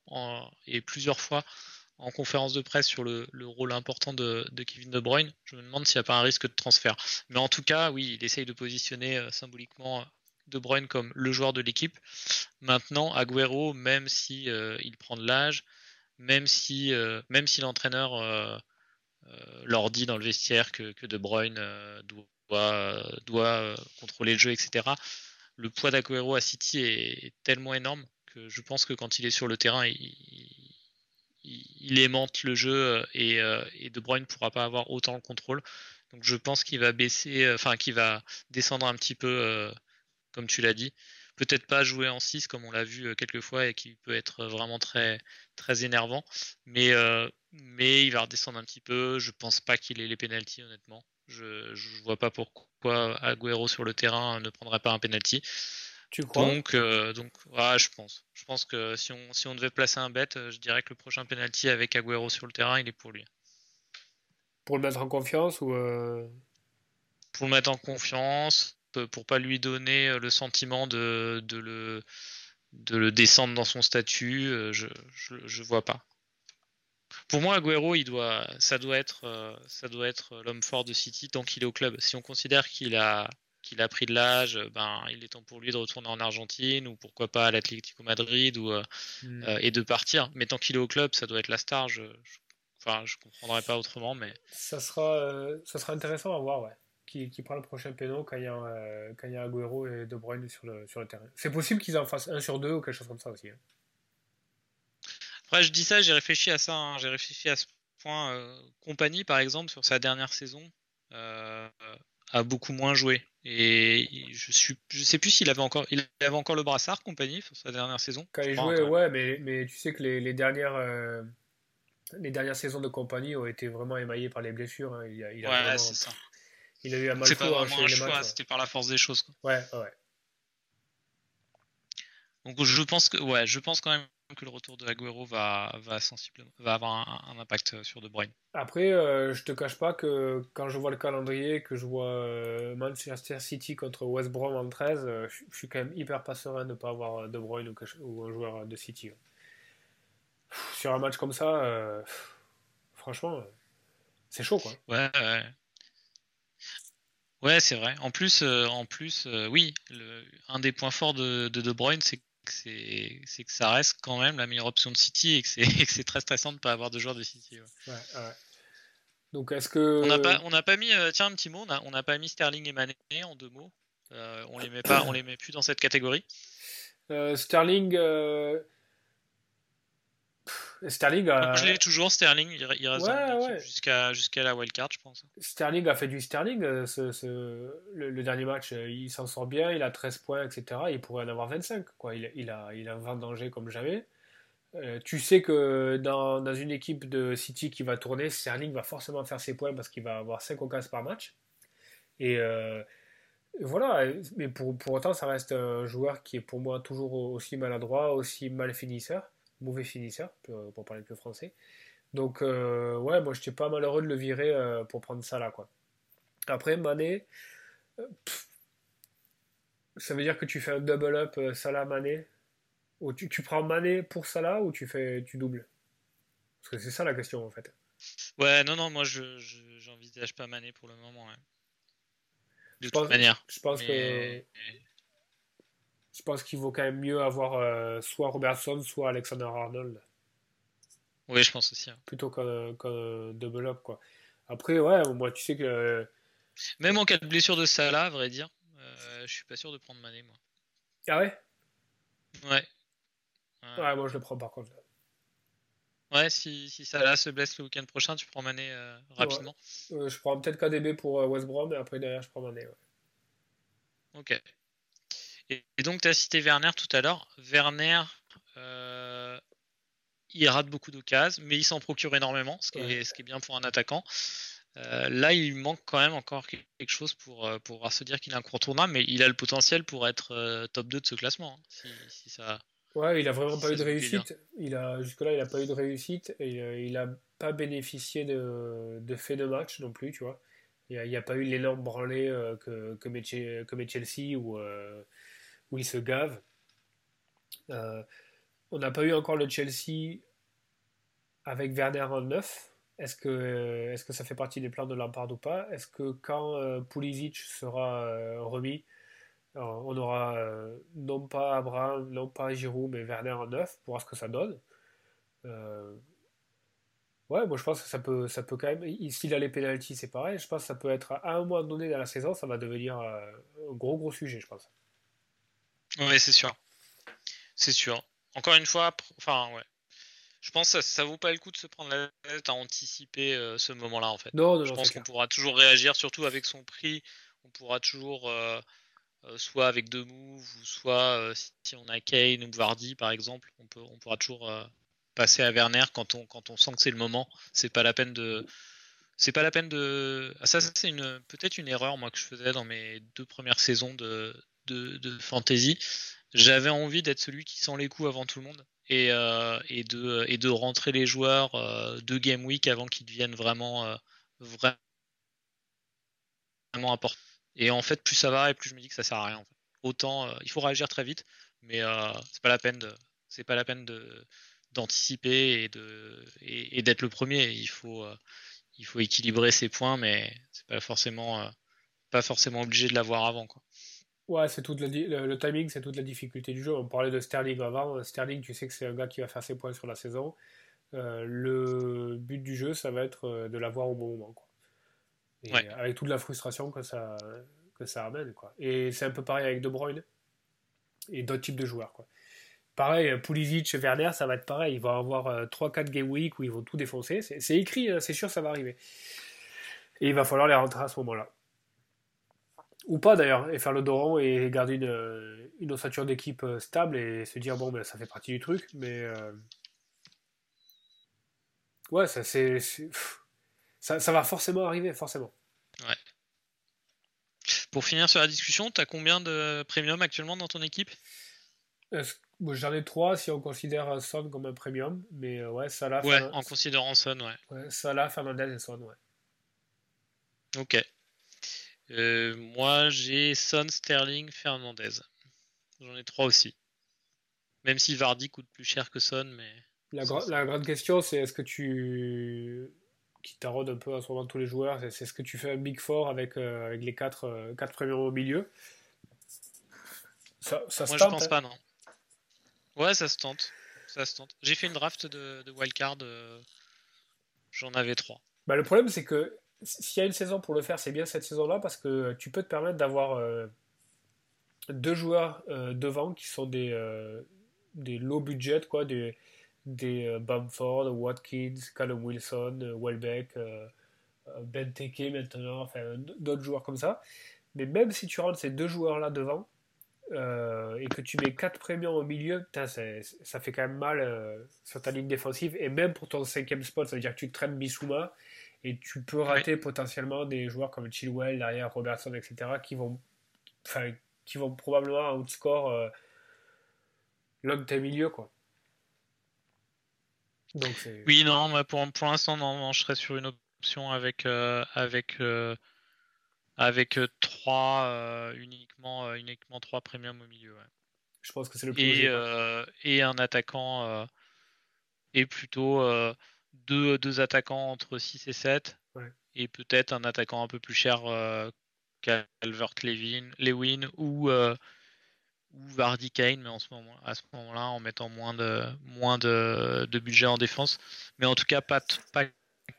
et plusieurs fois en conférence de presse sur le, rôle important de, Kevin De Bruyne. Je me demande s'il n'y a pas un risque de transfert. Mais en tout cas, oui, il essaye de positionner euh, symboliquement euh, De Bruyne comme le joueur de l'équipe. Maintenant, Agüero, même si euh, il prend de l'âge, même si, même si l'entraîneur leur dit dans le vestiaire que, De Bruyne doit, doit contrôler le jeu, etc. Le poids d'Agüero à City est, tellement énorme que je pense que quand il est sur le terrain, il il aimante le jeu euh, euh, et, De Bruyne ne pourra pas avoir autant le contrôle. Donc je pense qu'il va baisser, euh, enfin qu'il va descendre un petit peu, comme tu l'as dit. Peut-être pas jouer en 6 comme on l'a vu quelques fois et qui peut être vraiment très, très énervant. Mais, mais il va redescendre un petit peu. Je pense pas qu'il ait les pénalties honnêtement. Je ne vois pas pourquoi Agüero sur le terrain ne prendrait pas un penalty. Tu crois Donc, euh, donc je pense. Je pense que si on, si on devait placer un bet, euh, je dirais que le prochain penalty avec Agüero sur le terrain, il est pour lui. Pour le mettre en confiance ou euh, Pour le mettre en confiance, pour pas lui donner le sentiment de, de, le, de le descendre dans son statut, je, je, vois pas. Pour moi, Agüero, il doit, ça doit être, ça doit être l'homme fort de City tant qu'il est au club. Si on considère qu'il a qu'il a pris de l'âge, ben, il est temps pour lui de retourner en Argentine ou pourquoi pas à l'Atlético Madrid ou, euh, mm. euh, et de partir. Mais tant qu'il est au club, ça doit être la star. Je, je enfin, je comprendrais pas autrement. Mais... Ça, sera, euh, ça sera intéressant à voir, ouais. Qui, qui prend le prochain péno quand il y a, quand il y a Agüero et De Bruyne sur le, sur le terrain. C'est possible qu'ils en fassent un sur deux ou quelque chose comme ça aussi. Hein. Après, je dis ça, j'ai réfléchi à ça. Hein. J'ai réfléchi à ce point. compagnie, par exemple, sur sa dernière saison, a beaucoup moins joué. Et je suis, je sais plus s'il avait encore, il avait encore le brassard, compagnie, sur sa dernière saison. Quand il jouait, ouais, mais, mais tu sais que les, les dernières, euh, les dernières saisons de compagnie ont été vraiment émaillées par les blessures. Hein. Il, a, il a ouais, c'est ça. Il a eu un mal C'est pas vraiment un choix, c'était par la force des choses. Quoi. Ouais, ouais. Donc je pense que, ouais, je pense quand même que le retour de Agüero va, va, sensiblement, va avoir un, impact sur De Bruyne. Après, euh, je te cache pas que quand je vois le calendrier, que je vois euh, Manchester City contre West Brom en 13, euh, je, suis quand même hyper pas serein de ne pas avoir De Bruyne ou, un joueur de City. sur un match comme ça, franchement, c'est chaud quoi. Ouais, ouais. Ouais, c'est vrai. En plus, en plus oui, le, un des points forts de De, de Bruyne, c'est c'est que ça reste quand même la meilleure option de City et que c'est très stressant de ne pas avoir de joueurs de City. Donc est-ce que on n'a pas on n'a pas mis euh, tiens un petit mot on n'a pas mis Sterling et Mané en deux mots. Euh, on les met pas on les met plus dans cette catégorie. Euh, Sterling Sterling a... je l'ai toujours, Sterling, il, reste jusqu'à la wildcard, je pense. Sterling a fait du Sterling, euh, ce, le, dernier match, euh, il s'en sort bien, il a 13 points, etc. Il pourrait en avoir 25, quoi. Il, il a, il a 20 dangers comme jamais. Euh, tu sais que dans, dans, une équipe de City qui va tourner, Sterling va forcément faire ses points parce qu'il va avoir 5 occasions par match. Et voilà, mais pour, pour autant, ça reste un joueur qui est pour moi toujours aussi maladroit, aussi mal finisseur mauvais finisseur, pour, parler plus français. Donc, euh, ouais, moi, j'étais pas malheureux de le virer euh, pour prendre ça là, quoi. Après, Mané, euh, ça veut dire que tu fais un double up Salah-Mané ou tu, tu, prends Mané pour Salah ou tu fais tu doubles? Parce que c'est ça la question, en fait. Ouais, non, non, moi, je j'envisage pas Mané pour le moment. De toute manière. Je pense que je pense qu'il vaut quand même mieux avoir euh, soit Robertson, soit Alexander Arnold. Oui, je pense aussi. Hein. Plutôt qu'un double up, quoi. Après, ouais, moi, tu sais que. Même en cas de blessure de Salah, à vrai dire, euh, je suis pas sûr de prendre Mané, moi. Ah ouais? Ouais. Ouais, moi, je le prends par contre. Ouais, si, si Salah se blesse le week-end prochain, tu prends Mané euh, rapidement. je prends peut-être KDB pour West Brom, et après, derrière, je prends Mané, ouais. Ok. Et, donc, tu as cité Werner tout à l'heure. Werner, euh, il rate beaucoup d'occasions, mais il s'en procure énormément, ce qui, est, ce qui est bien pour un attaquant. Euh, là, il manque quand même encore quelque chose pour, euh, pour se dire qu'il est incontournable, mais il a le potentiel pour être top 2 de ce classement. Hein, si, ça, ouais, il a vraiment pas eu de réussite. Il a, jusque-là, il n'a pas eu de réussite et il n'a pas bénéficié de, de fait de match non plus, tu vois. Il n'y a, pas eu l'énorme branlé que, que, met, Chelsea ou, où il se gave. Euh, on n'a pas eu encore le Chelsea avec Werner en neuf. Est-ce que, est que ça fait partie des plans de Lampard ou pas? Est-ce que quand euh, Pulisic sera euh, remis, on aura non pas Abraham, non pas Giroud, mais Werner en neuf pour voir ce que ça donne? Ouais, moi je pense que ça peut, ça peut quand même. S'il a les pénalties, c'est pareil. Je pense que ça peut être à un moment donné dans la saison, ça va devenir un gros gros sujet, je pense. Oui, c'est sûr. C'est sûr. Encore une fois, enfin, ouais. Je pense que ça, ne vaut pas le coup de se prendre la tête à anticiper euh, ce moment-là, en fait. Non, je pense qu'on pourra toujours réagir, surtout avec son prix. On pourra toujours, euh, euh, soit avec deux moves, ou soit si on a Kane ou Vardy, par exemple, on, peut, on pourra toujours passer à Werner quand on, quand on sent que c'est le moment. C'est pas la peine de. C'est pas la peine de. Ah, ça, c'est une peut-être une erreur moi que je faisais dans mes deux premières saisons de, de, fantasy, j'avais envie d'être celui qui sent les coups avant tout le monde et, euh, de, rentrer les joueurs euh, de Game Week avant qu'ils deviennent vraiment, euh, vraiment importants. Et en fait, plus ça va et plus je me dis que ça sert à rien. Autant, il faut réagir très vite, mais c'est pas la peine de, pas la peine d'anticiper et d'être le premier. Il faut, il faut équilibrer ses points, mais c'est pas forcément, pas forcément obligé de l'avoir avant. Ouais, c'est toute le, timing, c'est toute la difficulté du jeu. On parlait de Sterling avant. Sterling, tu sais que c'est un gars qui va faire ses points sur la saison. Euh, le but du jeu, ça va être euh, de l'avoir au bon moment. Quoi. Avec toute la frustration que ça, que ça amène. Quoi. Et c'est un peu pareil avec De Bruyne et d'autres types de joueurs. Quoi. Pareil, Pulisic, Werner, ça va être pareil. Ils vont avoir 3-4 euh, game week où ils vont tout défoncer. C'est écrit, hein, c'est sûr, ça va arriver. Et il va falloir les rentrer à ce moment-là. Ou pas d'ailleurs, et faire le doron et garder une, une ossature d'équipe euh, stable et se dire bon ben ça fait partie du truc, mais euh, ouais ça c'est ça, ça, va forcément arriver, forcément. Ouais. Pour finir sur la discussion, tu as combien de premium actuellement dans ton équipe? J'en ai trois si on considère Son comme un premium, mais euh, ouais, Salah. Ouais, en considérant Son, ouais. ouais Salah, Fernandez et Son, ouais. Ok. Euh, moi, j'ai Son, Sterling, Fernandez. J'en ai trois aussi. Même si Vardy coûte plus cher que Son, mais. La, la grande question, c'est est-ce que tu. qui taraude un peu en ce moment tous les joueurs, c'est est-ce que tu fais un Big Four avec, euh, avec les quatre, euh, quatre premiers au milieu? Ça, ça Moi, je pense hein pas, non. Ouais, ça se tente. Ça se tente. J'ai fait une draft de, de wildcard. J'en avais trois. Bah, le problème, c'est que s'il y a une saison pour le faire, c'est bien cette saison-là parce que tu peux te permettre d'avoir euh, deux joueurs euh, devant qui sont des, euh, des low budget, quoi, des, des Bamford, Watkins, Callum Wilson, Welbeck, Ben Teke maintenant, enfin d'autres joueurs comme ça. Mais même si tu rentres ces deux joueurs-là devant, et que tu mets 4 premiums au milieu, putain, ça fait quand même mal sur ta ligne défensive. Et même pour ton cinquième spot, ça veut dire que tu traînes Bissouma et tu peux rater potentiellement des joueurs comme Chilwell, derrière Robertson, etc., qui vont, qui vont probablement outscore euh, l'un de tes milieux. Quoi. Donc, oui, non, pour, pour l'instant, non, je serais sur une option avec, avec avec 3 euh, euh, uniquement, euh, uniquement 3 premium au milieu. Je pense que c'est le plus et, et un attaquant et plutôt deux, deux, attaquants entre 6 et 7 et peut-être un attaquant un peu plus cher Calvert Lewin, Lewin ou, ou Vardy Kane mais en ce moment, à ce moment-là en mettant moins de, moins de, de, budget en défense. Mais en tout cas pas, pas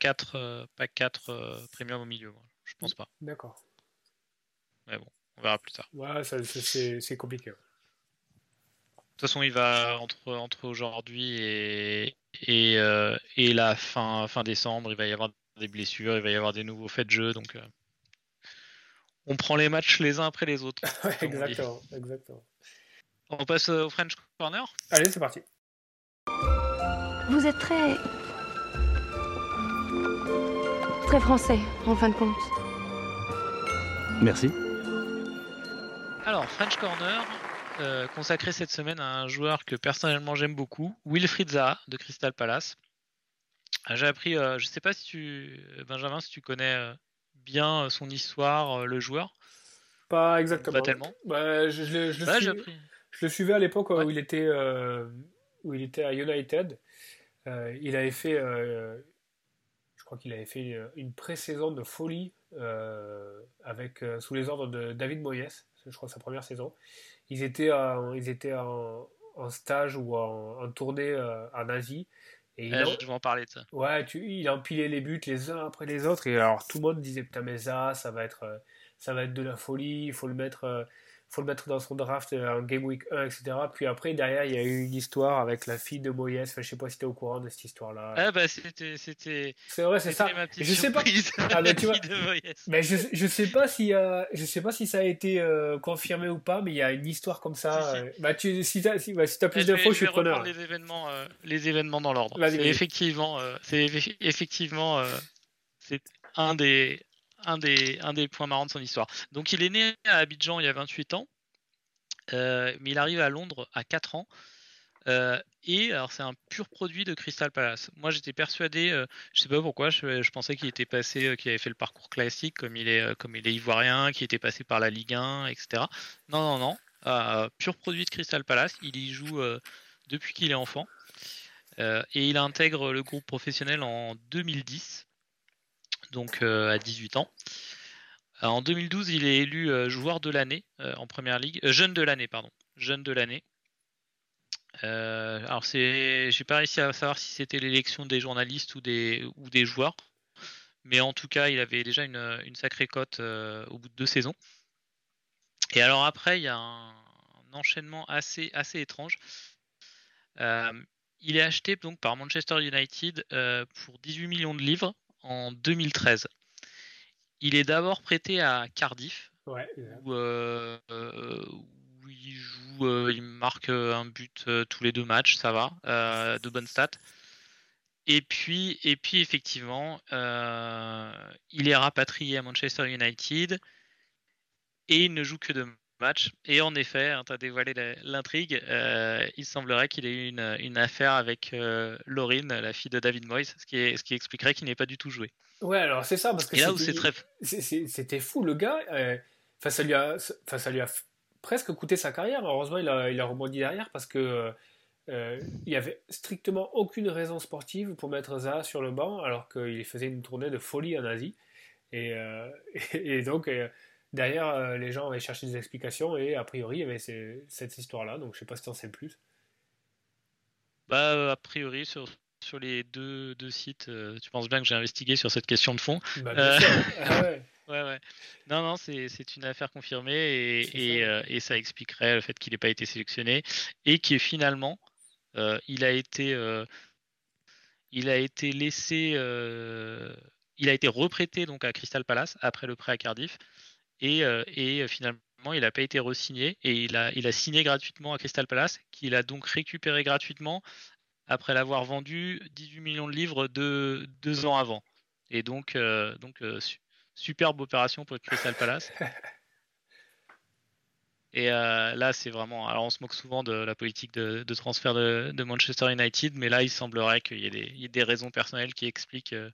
4 pas 4 premium au milieu je pense pas. D'accord. Mais bon, on verra plus tard. Ouais, c'est compliqué. De toute façon, il va entre, entre aujourd'hui et, et, euh, et, la fin, fin décembre, il va y avoir des blessures, il va y avoir des nouveaux faits de jeu. Donc, euh, on prend les matchs les uns après les autres. exactement, exactement. On passe au French Corner? Allez, c'est parti. Vous êtes très. très français, en fin de compte. Merci. Alors, French Corner, euh, consacré cette semaine à un joueur que personnellement j'aime beaucoup, Wilfried Zaha de Crystal Palace. Euh, j'ai appris, euh, je ne sais pas si tu, Benjamin, si tu connais bien son histoire, le joueur. Pas exactement. Pas tellement. Bah, je, le suivais à l'époque où, il était, où il était à United. il avait fait, je crois qu'il avait fait une pré-saison de folie avec, sous les ordres de David Moyes je crois, sa première saison. Ils étaient, en, ils étaient en, stage ou en, tournée euh, en Asie. Et il je vais en parler de ça. Ouais, tu, il empilait les buts les uns après les autres. Et alors tout le monde disait Putain, mais ça, ça va être, euh, ça va être de la folie, il faut le mettre euh, faut le mettre dans son draft en Game Week 1, etc. Puis après, derrière, il y a eu une histoire avec la fille de Moyes. Enfin, je sais pas si tu es au courant de cette histoire-là. Ah, bah, c'était. C'est vrai, c'est ça. Je sais pas. Ah, bah, tu vois. Mais je, je sais pas si, euh, je sais pas si ça a été euh, confirmé ou pas, mais il y a une histoire comme ça. Si, euh, Bah, tu, si tu as, si, bah, si as, plus d'infos, je, suis preneur. Les événements, les événements dans l'ordre. Effectivement, c'est effectivement, c'est un des, un des, points marrants de son histoire. Donc il est né à Abidjan il y a 28 ans, euh, mais il arrive à Londres à 4 ans. Euh, et alors c'est un pur produit de Crystal Palace. Moi j'étais persuadé, euh, je sais pas pourquoi, je, pensais qu'il était passé, qu'il avait fait le parcours classique comme il est, comme il est ivoirien, qu'il était passé par la Ligue 1, etc. Non non non, pur produit de Crystal Palace. Il y joue depuis qu'il est enfant et il intègre le groupe professionnel en 2010 donc euh, à 18 ans. Euh, en 2012, il est élu euh, joueur de l'année en première ligue, jeune de l'année, pardon, jeune de l'année. alors c'est, j'ai pas réussi à savoir si c'était l'élection des journalistes ou des ou des joueurs, mais en tout cas, il avait déjà une, sacrée cote au bout de deux saisons. Et alors après, il y a un, enchaînement assez assez étrange. il est acheté donc par Manchester United pour 18 millions de livres en 2013. Il est d'abord prêté à Cardiff, où, euh, euh, il joue, euh, il marque un but tous les deux matchs, ça va, de bonnes stats. Et puis, et puis effectivement, il est rapatrié à Manchester United et il ne joue que deux match. Et en effet, hein, tu as dévoilé l'intrigue, euh, il semblerait qu'il ait eu une, affaire avec euh, Laurine, la fille de David Moyes, ce qui, ce qui expliquerait qu'il n'ait pas du tout joué. Ouais, alors c'est ça, parce que c'était fou, le gars, euh, ça, lui a, ça lui a presque coûté sa carrière. Heureusement, il a, il a rebondi derrière parce que il n'y avait strictement aucune raison sportive pour mettre Zaha sur le banc alors qu'il faisait une tournée de folie en Asie. Et, et donc, Derrière, euh, les gens avaient cherché des explications et a priori, il y avait cette histoire-là. Donc, je sais pas si tu en sais plus. Bah, euh, a priori, sur, sur les deux, deux sites, euh, tu penses bien que j'ai investigué sur cette question de fond. Bah, bien sûr. Ah ouais. ouais, ouais. Non, non, c'est une affaire confirmée et, et, ça. et, ça expliquerait le fait qu'il n'ait pas été sélectionné et qui est finalement, il a été il a été laissé il a été reprêté donc à Crystal Palace après le prêt à Cardiff et, et finalement il n'a pas été re-signé et il a, il a signé gratuitement à Crystal Palace qu'il a donc récupéré gratuitement après l'avoir vendu 18 millions de livres de, deux ans avant. Et donc, donc superbe opération pour Crystal Palace. Et euh, là, c'est vraiment. Alors, on se moque souvent de la politique de, transfert de, Manchester United, mais là, il semblerait qu'il y, ait des raisons personnelles qui expliquent euh,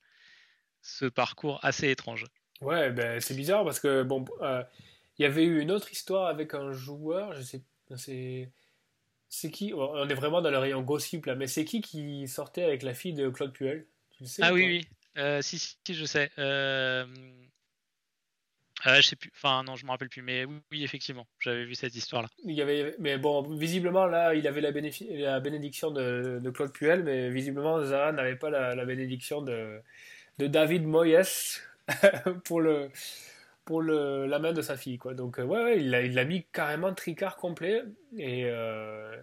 ce parcours assez étrange. Ouais, ben, c'est bizarre parce que, bon, euh, il y avait eu une autre histoire avec un joueur, je sais. C'est. C'est qui? On est vraiment dans le rayon gossip là, mais c'est qui qui sortait avec la fille de Claude Puel? Tu sais, Ah oui, oui. si, si, je sais. Euh, je sais plus. Enfin, non, je me rappelle plus. Mais oui, effectivement, j'avais vu cette histoire-là. Il y avait, mais bon, visiblement là, il avait la, la bénédiction de, Claude Puel, mais visiblement Zara n'avait pas la, bénédiction de, de David Moyes pour le la main de sa fille, quoi. Donc euh, ouais, il l'a mis carrément tricard complet et euh,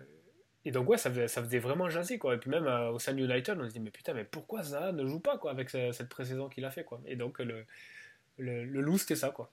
et donc ouais, ça faisait, ça vraiment jaser quoi. Et puis même au San United, on se dit mais putain, mais pourquoi Zaha ne joue pas avec cette pré-saison qu'il a fait quoi. Et donc le le, loup, c'était ça, quoi.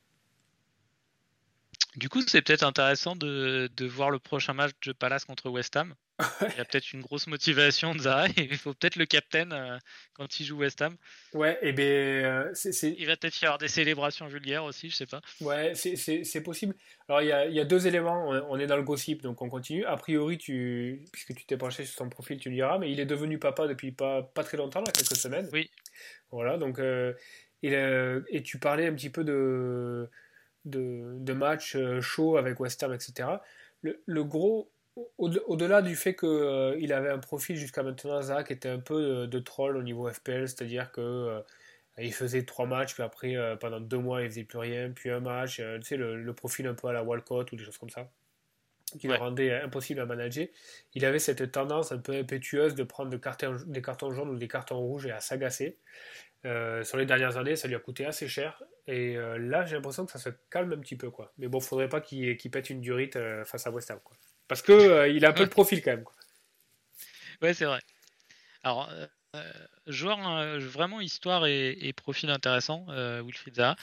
Du coup, c'est peut-être intéressant de, voir le prochain match de Palace contre West Ham. il y a peut-être une grosse motivation de Zaha et il faut peut-être le captain euh, quand il joue West Ham. Ouais, et ben, euh, Il va peut-être y avoir des célébrations vulgaires aussi, je sais pas. Ouais, c'est, possible. Alors, il y, a, il y, a, deux éléments. On est dans le gossip, donc on continue. A priori, tu, puisque tu t'es penché sur son profil, tu le diras, mais il est devenu papa depuis pas, pas très longtemps, là, quelques semaines. Oui. Voilà, donc euh, et, et, tu parlais un petit peu de, de, de matchs euh, chauds avec West Ham, etc. Le, le gros, au-delà du fait qu'il euh, avait un profil jusqu'à maintenant, Zach était un peu de, troll au niveau FPL, c'est-à-dire que euh, il faisait trois matchs, puis après, pendant deux mois, il faisait plus rien, puis un match, tu sais, le, profil un peu à la Walcott ou des choses comme ça, qui le rendait impossible à manager. Il avait cette tendance un peu impétueuse de prendre des cartons, des cartons jaunes ou des cartons rouges et à s'agacer. Euh, sur les dernières années, ça lui a coûté assez cher. Et euh, là, j'ai l'impression que ça se calme un petit peu. Quoi. Mais bon, faudrait pas qu'il pète une durite euh, face à West Ham. Quoi. Parce qu'il il a un peu de profil quand même. Quoi. Ouais, c'est vrai. Alors, joueur, vraiment histoire et, profil intéressant, Wilfried Zaha.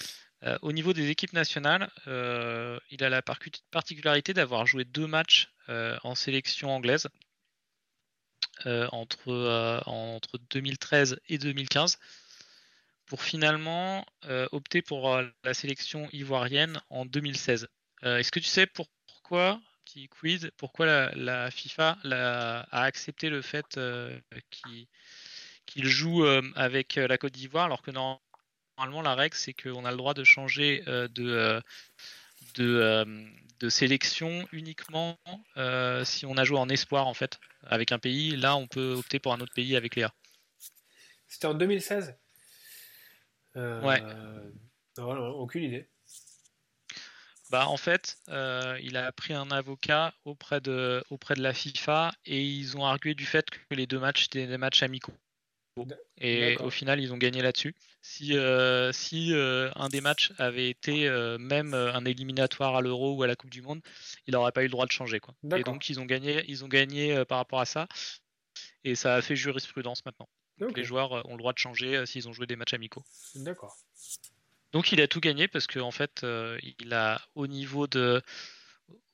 au niveau des équipes nationales, il a la particularité d'avoir joué deux matchs en sélection anglaise entre 2013 et 2015 pour finalement euh, opter pour euh, la sélection ivoirienne en 2016. Euh, est-ce que tu sais pourquoi, petit quiz, pourquoi la, FIFA a accepté le fait qu'il joue avec la Côte d'Ivoire alors que normalement la règle c'est qu'on a le droit de changer de, de, sélection uniquement si on a joué en espoir en fait avec un pays. Là on peut opter pour un autre pays avec Léa. C'était en 2016 euh, ouais. aucune idée. Bah, en fait, euh, il a pris un avocat auprès de, auprès de la FIFA et ils ont argué du fait que les deux matchs étaient des matchs amicaux. Et au final, ils ont gagné là-dessus. Si, euh, si un des matchs avait été même un éliminatoire à l'Euro ou à la Coupe du Monde, il n'aurait pas eu le droit de changer. Quoi. Et donc, ils ont gagné, ils ont gagné par rapport à ça. Et ça a fait jurisprudence maintenant. Les joueurs euh, ont le droit de changer euh, s'ils ont joué des matchs amicaux. D'accord. Donc il a tout gagné parce qu'en en fait, euh, il a au niveau de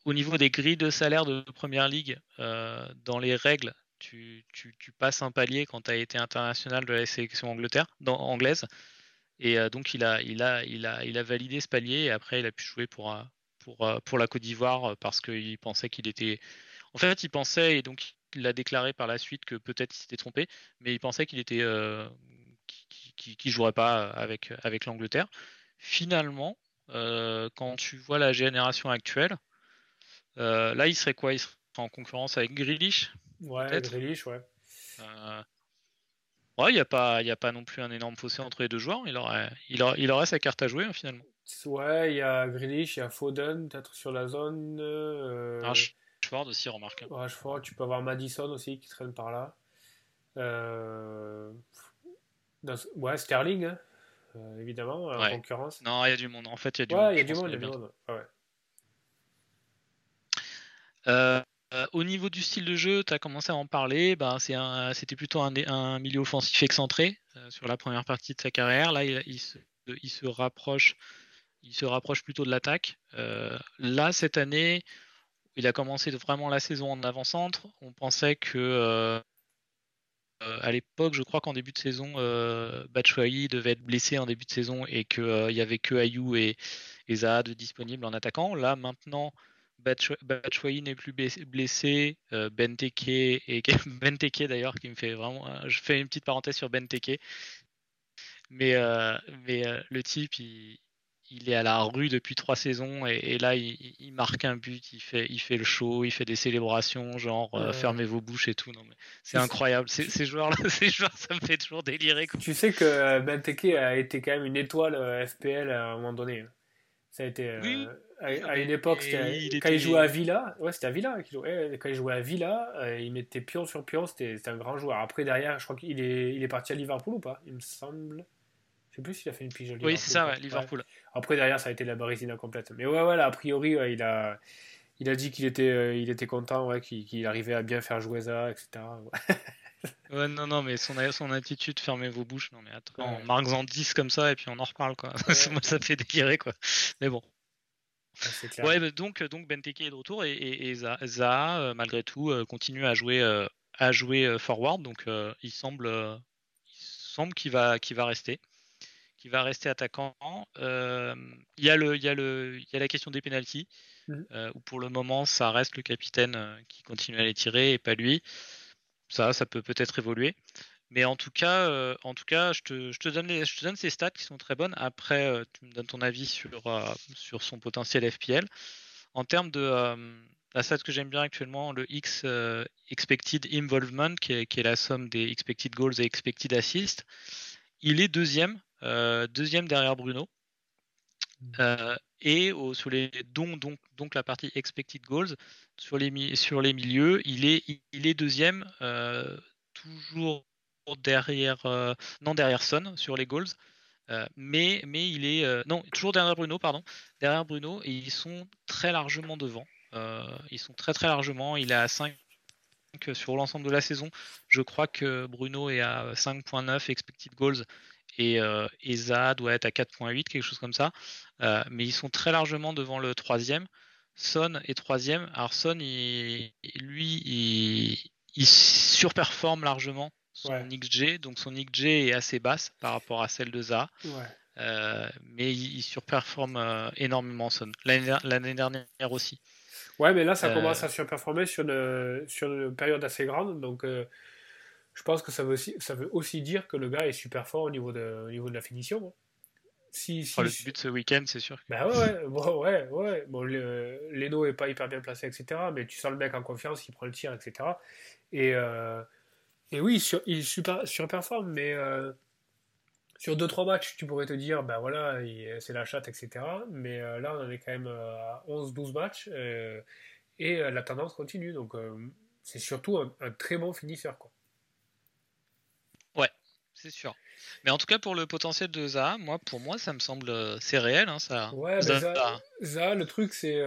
au niveau des grilles de salaire de première ligue, dans les règles, tu, passes un palier quand tu as été international de la sélection Angleterre, anglaise. Et donc il a, il, a, il, a, il a validé ce palier et après il a pu jouer pour, pour, pour la Côte d'Ivoire parce qu'il pensait qu'il était. En fait, il pensait et donc il a déclaré par la suite que peut-être il s'était trompé, mais il pensait qu'il était euh, qui, jouerait pas avec avec l'Angleterre. Finalement, euh, quand tu vois la génération actuelle, euh, là il serait quoi? Il serait en concurrence avec Grealish Ouais, Grealish, ouais. Ouais, il n'y a, pas, y a pas non plus un énorme fossé entre les deux joueurs. Il aurait, il aurait, il aurait sa carte à jouer hein, finalement. Ouais, il y a Grealish, il y a Foden, peut-être sur la zone. Rashford aussi, remarque. Rashford, tu peux avoir Madison aussi qui traîne par là. Euh... Ouais, Sterling, hein. euh, évidemment, en concurrence. Non, il y a du monde. En fait, il y a du ouais, monde. Il y a du monde, il y a du monde. Ouais. Euh, au niveau du style de jeu, tu as commencé à en parler. Ben, C'était plutôt un, milieu offensif excentré sur la première partie de sa carrière. Là, il, se, rapproche, il se rapproche plutôt de l'attaque. là, cette année, il a commencé vraiment la saison en avant-centre. On pensait que à l'époque, je crois qu'en début de saison, euh, devait être blessé en début de saison et qu'il n'y y avait que Ayou et, et Zahad disponibles en attaquant. Là, maintenant, Batshuayi n'est plus blessé, euh, Benteke et Benteke d'ailleurs qui me fait vraiment. Euh, je fais une petite parenthèse sur Benteke, mais euh, mais euh, le type il, il, est à la rue depuis trois saisons et, là il, marque un but, il fait il fait le show, il fait des célébrations genre fermez vos bouches et tout. Non mais c'est incroyable. Ces, joueurs là, ces joueurs ça me fait toujours délirer. Tu sais que Benteke a été quand même une étoile FPL à un moment donné. Hein. Ça a été. Oui à, une époque, quand il jouait à Villa, ouais, c'était à Villa qu'il jouait. Quand il jouait à Villa, euh, il mettait pion sur pion, c'était un grand joueur. Après, derrière, je crois qu'il est, il est parti à Liverpool ou pas Il me semble. Je sais plus s'il a fait une pige à Liverpool. Oui, c'est ça, Liverpool. Après, derrière, ça a été la barisina complète. Mais ouais, voilà, a priori, il, a, il a dit qu'il était, euh, il était content, ouais, qu'il arrivait à bien faire jouer ça, etc. Ouais, non, non, mais son, son attitude, fermez vos bouches. Non, mais attends, ouais. marque-en 10 comme ça et puis on en reparle, quoi. Moi, ça fait délirer, quoi. Mais bon. Ouais, bah, donc, donc Benteke est de retour et, et, Zaha, euh, malgré tout, euh, continue à jouer, à jouer forward. Donc il semble, il semble qu'il va, qu'il va rester. Qui va rester attaquant. Il y, a le, il y, a le, il y a la question des pénalties, mmh. où pour le moment ça reste le capitaine qui continue à les tirer et pas lui. Ça, ça peut peut-être évoluer. Mais en tout cas, euh, en tout cas je, te, je, te donne les, je te donne ces stats qui sont très bonnes. Après, euh, tu me donnes ton avis sur, euh, sur son potentiel FPL. En termes de la stat que j'aime bien actuellement, le X Expected Involvement, qui est, qui est, la somme des Expected Goals et Expected Assists, il est deuxième, deuxième derrière Bruno. Mmh. et sur les, dont, donc, donc la partie Expected Goals, sur les, sur les milieux, il est, il est deuxième, toujours derrière, euh, non derrière Son sur les goals, euh, mais, mais il est euh, non toujours derrière Bruno, pardon, derrière Bruno et ils sont très largement devant. ils sont très très largement. Il est à 5 sur l'ensemble de la saison. Je crois que Bruno est à 5.9 expected goals et Eza doit être à 4.8, quelque chose comme ça. mais ils sont très largement devant le troisième. Son est troisième. Alors Son, lui, il, il surperforme largement son XG. Donc son XG est assez basse par rapport à celle de Za. Euh, mais il, surperforme euh, énormément Son. L'année dernière aussi. Ouais, mais là, ça euh, commence à surperformer sur une, sur une période assez grande. Donc, je pense que ça veut, aussi, ça veut aussi dire que le gars est super fort au niveau de, au niveau de la finition. Hein. Si, si, le but ce week-end, c'est sûr. Bah ouais, ouais, ouais. Bon, Leno est pas hyper bien placé, etc. Mais tu sens le mec en confiance, il prend le tir, etc. Et, et oui, il surperforme, mais euh, sur 2-3 matchs, tu pourrais te dire, ben voilà, c'est la chatte, etc. Mais euh, là, on en est quand même euh, à 11-12 matchs et la tendance continue. Donc, c'est surtout un, très bon finisseur. Quoi. C'est sûr. Mais en tout cas, pour le potentiel de Zaha, moi, pour moi, ça me semble, c'est réel. Hein, ça. Ouais, Zaha, Zaha, le truc, c'est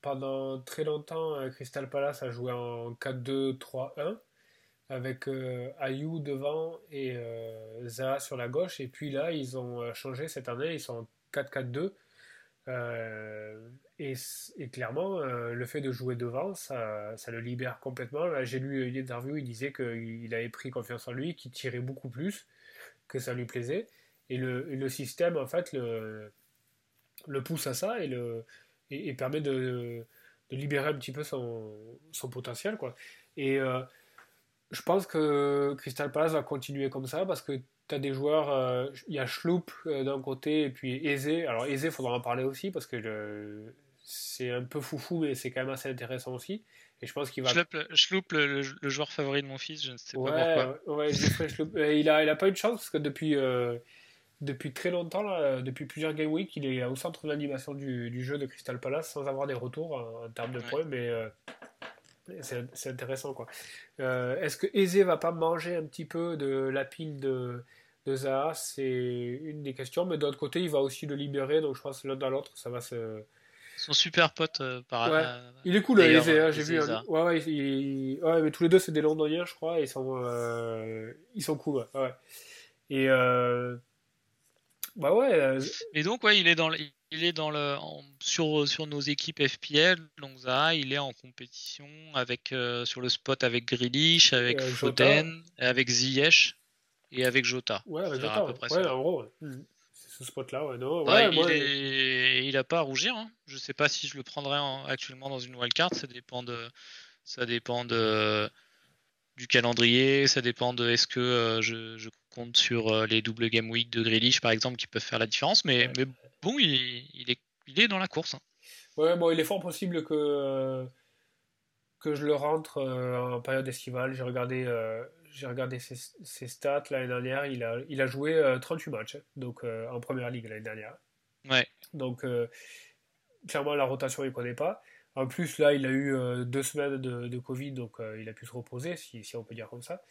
pendant très longtemps, Crystal Palace a joué en 4-2-3-1 avec euh, Ayou devant et euh, Zaha sur la gauche. Et puis là, ils ont euh, changé cette année, ils sont en 4-4-2. Et, clairement, le fait de jouer devant, ça, le libère complètement. J'ai lu une interview, il disait qu'il avait pris confiance en lui, qu'il tirait beaucoup plus, que ça lui plaisait. Et le, système, en fait, le, pousse à ça et, le, et, permet de, libérer un petit peu son, potentiel. Quoi. Et je pense que Crystal Palace va continuer comme ça parce que tu as des joueurs, euh, il y a Schloop euh, d'un côté et puis Aizé. Alors Aizé, il faudra en parler aussi parce que c'est un peu foufou mais c'est quand même assez intéressant aussi. Et je pense qu'il va. Schloop, le, joueur favori de mon fils, je ne sais pas pourquoi. Ouais, il, a, il a pas eu de chance parce que depuis, euh, depuis très longtemps, là, depuis plusieurs Game Week, il est au centre d'animation du, du, jeu de Crystal Palace sans avoir des retours en, termes de points. Mais c'est intéressant quoi. Euh, est-ce que Eze va pas manger un petit peu de la pile de, de Zaha C'est une des questions, mais d'autre côté, il va aussi le libérer, donc je pense que l'un dans l'autre, ça va se. sont super potes par ouais. Il est cool, j'ai vu. Ouais, ouais, ouais, mais tous les deux, c'est des Londoniens, je crois, et ils sont, ils sont cool. Ouais. Et. Bah ouais. Et donc, ouais, il est dans le, il est dans le, sur, sur nos équipes FPL, donc ça, il est en compétition avec, sur le spot avec Grealish, avec Foden, avec Ziyech et avec Jota. Ouais, avec Jota, à peu près ouais, en gros. Hmm. Ce spot-là, ouais, non. Ouais, il, est... il a pas à rougir. Hein. Je sais pas si je le prendrais actuellement dans une wildcard. Ça dépend de, ça dépend de, du calendrier. Ça dépend de est-ce que euh, je, je, compte sur euh, les double game week de Grealish par exemple qui peuvent faire la différence. Mais, mais bon, il, il, est, il est dans la course. Hein. Ouais, bon, il est fort possible que que je le rentre euh, en période estivale. J'ai regardé j'ai regardé ses, stats l'année dernière. Il a, il a joué 38 euh, matchs donc, euh, en première ligue l'année dernière. Ouais. Donc, euh, clairement, la rotation, il ne connaît pas. En plus, là, il a eu deux semaines de, de, Covid, donc il a pu se reposer, si, si on peut dire comme ça.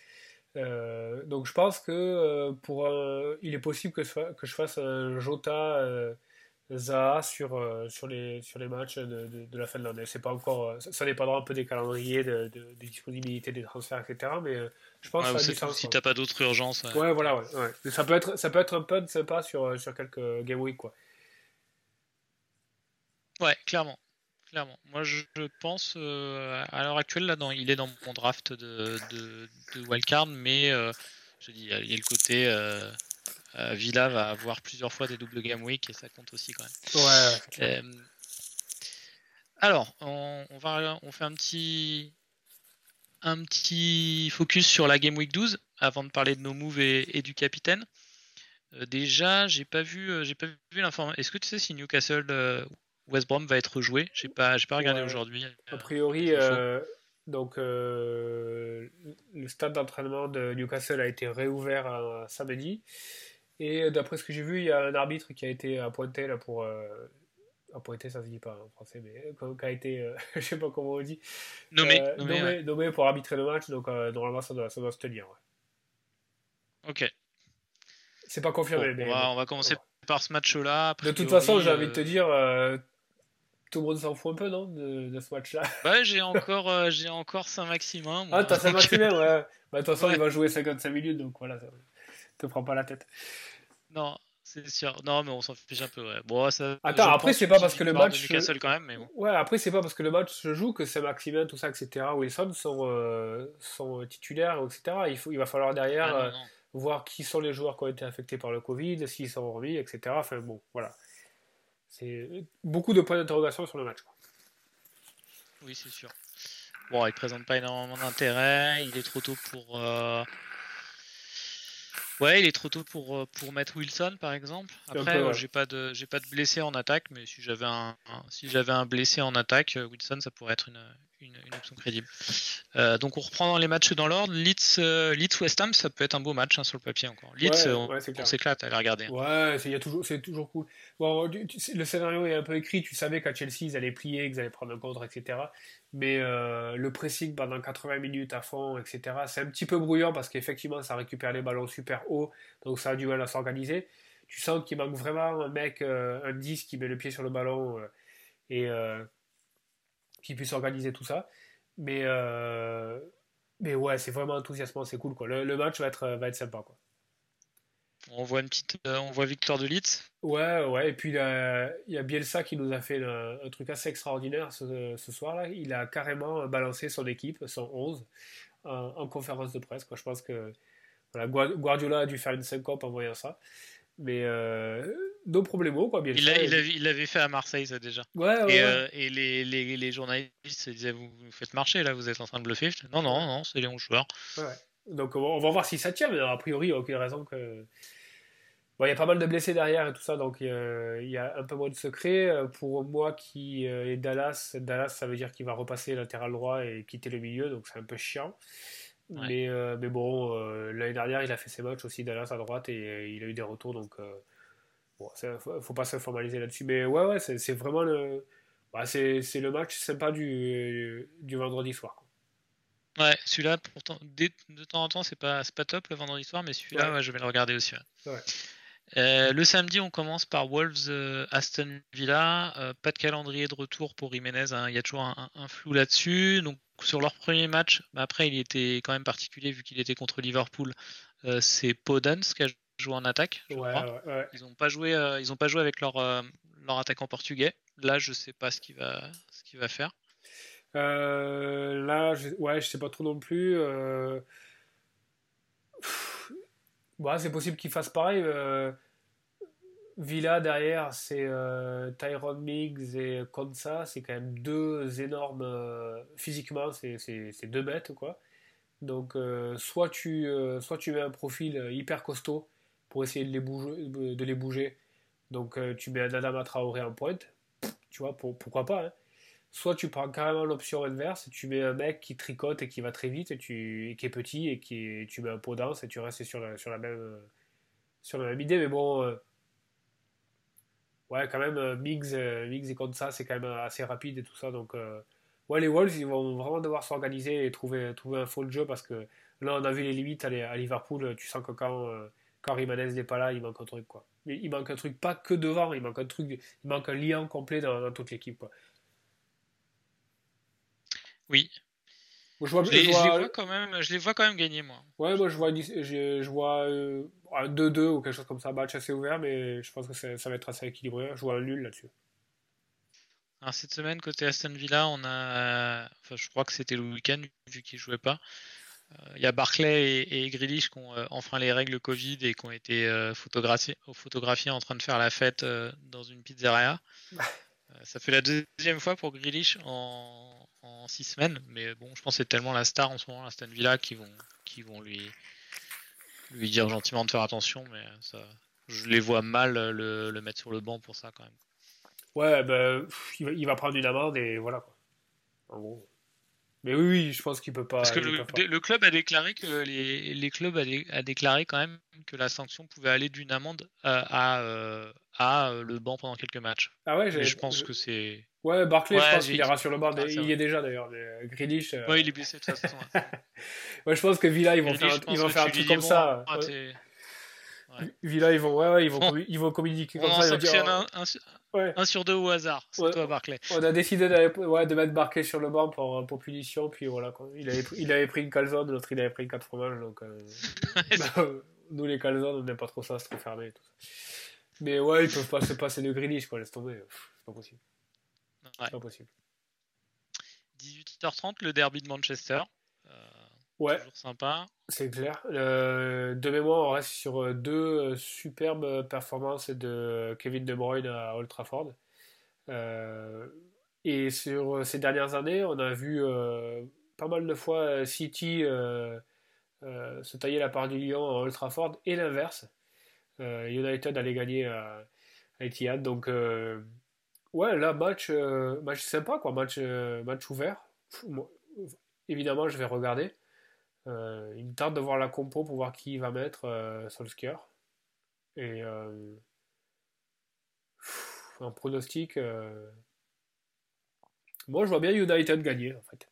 donc, je pense que pour il est possible que, que je fasse un Jota Zaha sur, euh, sur, les, sur les matchs de, de, la fin de l'année. C'est pas encore, euh, ça, dépendra un peu des calendriers, de, des disponibilités des transferts, etc. Mais euh, je pense que ça Si t'as pas d'autres urgences. Ouais, voilà, ouais, ça, peut être, ça peut être un peu sympa sur, sur quelques game week, quoi. Ouais, clairement. Clairement. Moi, je, pense, à l'heure actuelle, là, dans, il est dans mon draft de, de, de wildcard, mais je dis, il y a le côté euh, Villa va avoir plusieurs fois des doubles game week et ça compte aussi quand même. Ouais. Euh, alors, on, va, on fait un petit, un petit focus sur la game week 12 avant de parler de nos moves et, du capitaine. Euh, déjà, j'ai pas vu, j'ai pas vu l'information. Est-ce que tu sais si Newcastle West Brom va être joué J'ai pas, j'ai pas regardé aujourd'hui. A priori, donc le stade d'entraînement de Newcastle a été réouvert samedi. Et d'après ce que j'ai vu, il y a un arbitre qui a été appointé là pour. Euh, appointé, ça se dit pas en français, mais euh, qui a été, euh, je sais pas comment on dit. Nommé. nommé, nommé, pour arbitrer le match, donc normalement ça doit, ça doit se tenir. Ok. C'est pas confirmé, mais. On va, on va commencer par ce match-là. De toute façon, j'ai envie de te dire, tout le monde s'en fout un peu, non, de, ce match-là? Ouais, j'ai encore, j'ai encore Saint-Maximin. Ah, t'as Saint-Maximin, ouais. Bah, de toute façon, il va jouer 55 minutes, donc voilà, ça te prends pas la tête. Non, c'est sûr. Non, mais on s'en fiche un peu. Ouais. Bon, ça, Attends, après, c'est pas parce que le match. quand même, mais Ouais, après, c'est pas parce que le match se joue que c'est Maximin, tout ça, etc. Wilson sont, euh, sont titulaires, etc. Il, faut, il va falloir derrière ah, euh, voir qui sont les joueurs qui ont été affectés par le Covid, s'ils sont remis, etc. Enfin, bon, voilà. C'est beaucoup de points d'interrogation sur le match. Oui, c'est sûr. Bon, il présente pas énormément d'intérêt. Il est trop tôt pour. Euh, Ouais, il est trop tôt pour, euh, pour mettre Wilson par exemple. Après, euh, j'ai pas de j'ai pas de blessé en attaque, mais si j'avais un, si j'avais un blessé en attaque, euh, Wilson ça pourrait être une, une, option crédible. donc on reprend les matchs dans l'ordre. Leeds, Leeds West Ham, ça peut être un beau match hein, sur le papier encore. Leeds, on, s'éclate à les regarder. Hein. Ouais, c'est toujours toujours cool. Bon, le scénario est un peu écrit. Tu savais qu'à Chelsea ils allaient plier, qu'ils allaient prendre un contre, etc. Mais euh, le pressing pendant 80 minutes à fond, etc., c'est un petit peu brouillant parce qu'effectivement, ça récupère les ballons super haut, donc ça a du mal à s'organiser. Tu sens qu'il manque vraiment un mec, euh, un 10 qui met le pied sur le ballon euh, et qui puisse organiser tout ça. Mais, mais ouais, c'est vraiment enthousiasmant, c'est cool. Quoi. Le, match va être, va être sympa. Quoi. On voit une petite, euh, on voit victoire de Leeds. Ouais, ouais. Et puis il y a Bielsa qui nous a fait un, truc assez extraordinaire ce, soir-là. Il a carrément balancé son équipe, son 11, en, conférence de presse. Quoi. Je pense que voilà, Guardiola a dû faire une syncope en voyant ça. Mais euh, nos problèmes, quoi. Bielsa, il l'avait fait à Marseille, ça déjà. Ouais, ouais, et, euh, et les, les, les, journalistes se disaient vous, vous, faites marcher là, vous êtes en train de bluffer. Non, non, non, c'est les 11 joueurs. Ouais. Donc on va voir si ça tient, mais a priori, il n'y a aucune raison que. Bon, il y a pas mal de blessés derrière et tout ça, donc il y a un peu moins de secret. Pour moi qui est Dallas, Dallas, ça veut dire qu'il va repasser latéral droit et quitter le milieu, donc c'est un peu chiant. Mais, euh, mais bon, euh, l'année dernière, il a fait ses matchs aussi, Dallas à droite, et il a eu des retours, donc euh, bon, faut pas se formaliser là-dessus. Mais ouais, ouais, c'est vraiment le, bah, c'est le match sympa du, du vendredi soir. Ouais, celui-là, pourtant, de temps en temps, c'est pas, pas top le vendredi soir, mais celui-là, je vais le regarder aussi. le samedi, on commence par Wolves Aston Villa. pas de calendrier de retour pour Jiménez. Hein. Il y a toujours un, flou là-dessus. Donc sur leur premier match, bah, après il était quand même particulier vu qu'il était contre Liverpool. c'est Podence qui a joué en attaque. Ils n'ont pas joué. ils ont pas joué avec leur leur attaquant portugais. Là, je sais pas ce qu'il va ce qu'il va faire. là, je, ouais, je sais pas trop non plus. Bah, c'est possible qu'il fasse pareil. Euh, Villa derrière, c'est euh, Tyrone Miggs et Konsa, c'est quand même deux énormes. Euh, physiquement, c'est deux bêtes, quoi. Donc, soit, tu, soit tu mets un profil hyper costaud pour essayer de les bouger. Donc, tu mets un Adama Traoré en pointe, tu vois, pourquoi pas. Hein soit tu prends carrément l'option inverse, tu mets un mec qui tricote et qui va très vite et, qui est petit et qui tu mets un pot dense et tu restes sur la, sur même, sur la même idée. Mais bon, euh, ouais, quand même, euh, Mix, euh, Mix et comme ça, c'est quand même assez rapide et tout ça. Donc, ouais, les Wolves, ils vont vraiment devoir s'organiser et trouver, trouver un faux jeu parce que là, on a vu les limites à, Liverpool. Tu sens que quand, quand Rimanez n'est pas là, il manque un truc, quoi. Il manque un truc, pas que devant, il manque un truc, il manque un lien complet dans, dans toute l'équipe, quoi. Oui. je, vois, je, les, vois quand même, je les vois quand même gagner, moi. Ouais, moi je vois, je, je vois euh, un 2-2 ou quelque chose comme ça, match assez ouvert, mais je pense que ça va être assez équilibré. Je vois un nul là-dessus. Alors cette semaine, côté Aston Villa, on a. Enfin, je crois que c'était le week-end, vu qu'ils ne jouaient pas. Euh, il y a Barclay et, et Grealish qui ont euh, enfreint les règles Covid et qui ont été photographiés, photographiés en train de faire la fête dans une pizzeria. ça fait la deuxième fois pour Grealish en en six semaines. Mais bon, je pense que c'est tellement la star en ce moment, Aston Villa, qui vont, qui vont lui, lui dire gentiment de faire attention. Mais ça, je les vois mal le, le mettre sur le banc pour ça quand même. Ouais, ben, il, va, prendre une amende et voilà quoi. En gros. Mais oui, oui, je pense qu'il peut pas. Parce que le, club a déclaré que les, les clubs a, déclaré quand même que la sanction pouvait aller d'une amende à, à, à, euh, le banc pendant quelques matchs. Ah ouais, je pense que c'est. Ouais, Barclay, je pense qu'il ira sur le banc. Ah, il y est déjà d'ailleurs. Grealish. Euh... Ouais, il est blessé de toute façon. ouais, je pense que Villa, ils vont faire, ils vont faire un truc comme ça. Ouais. Villa, ils vont, ouais, ouais, ils vont, ils vont communiquer comme ça. Dire, un, un, ouais. un, sur deux au hasard. C'est toi, Barclay. On a décidé ouais, de mettre Barclay sur le banc pour, pour punition. Puis voilà, quoi. Il, avait, il avait pris une calzone, l'autre il avait pris une 4 fromages. Donc, euh... bah, nous, les calzones, on n'aime pas trop ça, c'est trop fermé. Tout ça. Mais ouais, ils peuvent pas se passer de Grealish, quoi. Laisse tomber. C'est pas possible. Ouais. Pas possible. 18h30, le derby de Manchester. Euh, ouais. Toujours sympa. C'est clair. Euh, de mémoire, on reste sur euh, deux superbes performances de Kevin De Bruyne à Old Trafford. et sur ces dernières années, on a vu pas mal de fois City se tailler la part du lion à Old Trafford et l'inverse. United allait gagner à, à Etihad. Donc Ouais, là, match, euh, match sympa, quoi. Match, euh, match ouvert. évidemment, je vais regarder. Euh, il me tarde de voir la compo pour voir qui va mettre euh, Solskjaer. Et un pronostic. Moi, je vois bien United gagner, en fait.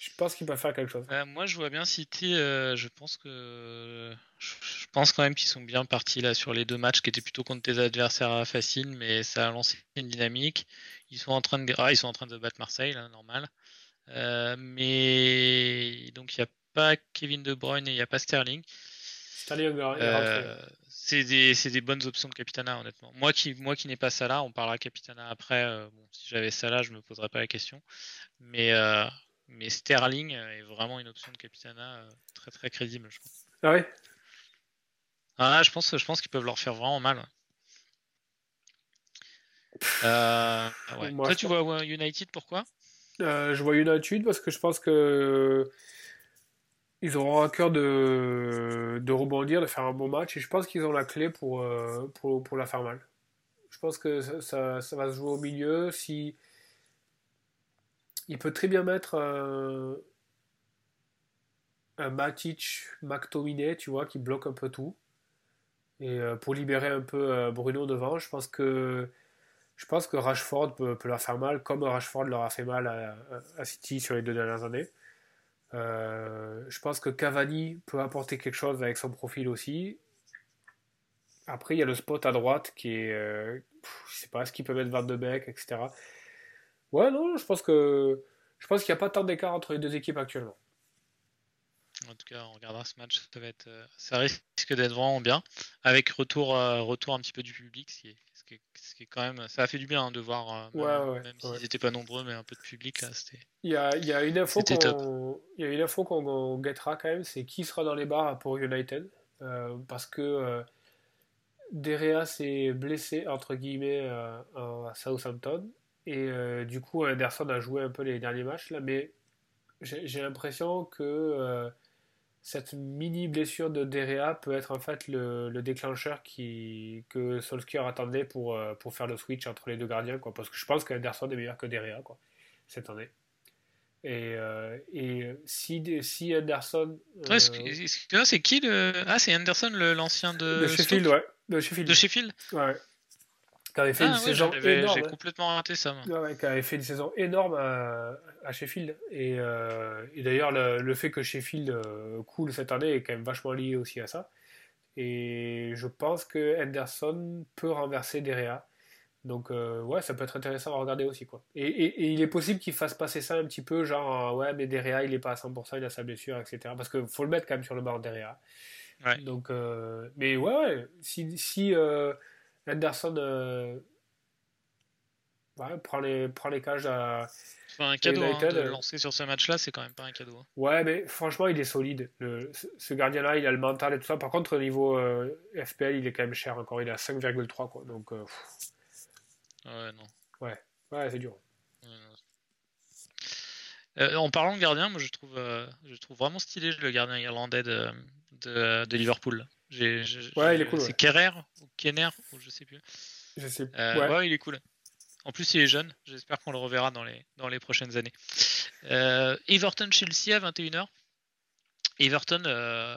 Je pense qu'il peut faire quelque chose. moi, je vois bien City. je pense que je pense quand même qu'ils sont bien partis là sur les deux matchs qui étaient plutôt contre des adversaires faciles, mais ça a lancé une dynamique. Ils sont en train de, ah, ils sont en train de battre Marseille, là, normal. Euh, mais donc il n'y a pas Kevin De Bruyne et il n'y a pas Sterling. Euh, c'est des, des, bonnes options de Capitana, honnêtement. Moi qui, moi qui n'ai pas ça là, on parlera Capitana après. Euh, bon, si j'avais ça là, je me poserais pas la question. Mais, mais Sterling est vraiment une option de Capitana très très crédible, je pense. Ah ouais? Ah, je pense, je pense qu'ils peuvent leur faire vraiment mal. Euh, Toi, tu vois United, pourquoi? Euh, Je vois United parce que je pense que ils auront à cœur de, rebondir, de faire un bon match, et je pense qu'ils ont la clé pour, euh, pour, la faire mal. Je pense que ça, ça, va se jouer au milieu. Si il peut très bien mettre un, un Matic, McTominay, tu vois, qui bloque un peu tout. Et euh, pour libérer un peu Bruno devant, je pense que je pense que Rashford peut, leur faire mal, comme Rashford leur a fait mal à, City sur les deux dernières années. Euh, je pense que Cavani peut apporter quelque chose avec son profil aussi. Après, il y a le spot à droite qui est. Euh, je sais pas, est-ce qu'il peut mettre Van de Beek, etc. Ouais, non, je pense que. Je pense qu'il n'y a pas tant d'écart entre les deux équipes actuellement. En tout cas, on regardera ce match, ça, va être, ça risque d'être vraiment bien, avec retour, retour un petit peu du public, ce qui est, ce qui est quand même, ça a fait du bien hein, de voir, même, même s'ils n'étaient pas nombreux, mais un peu de public là, c'était. Il y a, il y a une info qu'on, il y a une info qu'on guettera quand même, c'est qui sera dans les bars pour United, euh, parce que euh, Derea s'est blessé entre guillemets euh, à Southampton et du coup Anderson a joué un peu les derniers matchs là, mais j'ai l'impression que cette mini blessure de Derea peut être en fait le, déclencheur qui, que Solskjaer attendait pour, euh, pour faire le switch entre les deux gardiens. Quoi, parce que je pense qu'Anderson est meilleur que Derea quoi, cette année. Et, euh, et si, si Anderson. Euh... c'est qui le. Ah, c'est Anderson, l'ancien de. De Sheffield, ouais. De Sheffield. De Sheffield Ouais qui avait fait une ah saison énorme. J'ai complètement raté ça. qui avait fait une saison énorme à, Sheffield. Et, euh, et d'ailleurs, le, fait que Sheffield euh, coule cette année est quand même vachement lié aussi à ça. Et je pense que Henderson peut renverser Derea. Donc euh, ouais, ça peut être intéressant à regarder aussi quoi. Et, et, il est possible qu'il fasse passer ça un petit peu, genre ouais mais Derea il est pas à 100%, il a sa blessure, etc. Parce qu'il faut le mettre quand même sur le bord Derea. Ouais. Donc mais ouais, ouais si, si Anderson euh, prend, les, prend les cages à. un cadeau hein, de lancer sur ce match-là, c'est quand même pas un cadeau. Hein. Ouais, mais franchement, il est solide. ce gardien-là, il a le mental et tout ça. Par contre, au niveau euh, FPL, il est quand même cher encore. Il est à 5,3 quoi. Donc. Euh, ouais, non. Ouais, ouais, c'est dur. en parlant de gardien, moi je trouve, je trouve vraiment stylé le gardien irlandais de, de Liverpool ouais, il est cool. C'est Kerrer ou Kenner, ou je sais plus. Je sais. Euh, ouais. il est cool. En plus, il est jeune. J'espère qu'on le reverra dans les, dans les prochaines années. Euh, Everton-Chelsea à 21h. Everton euh,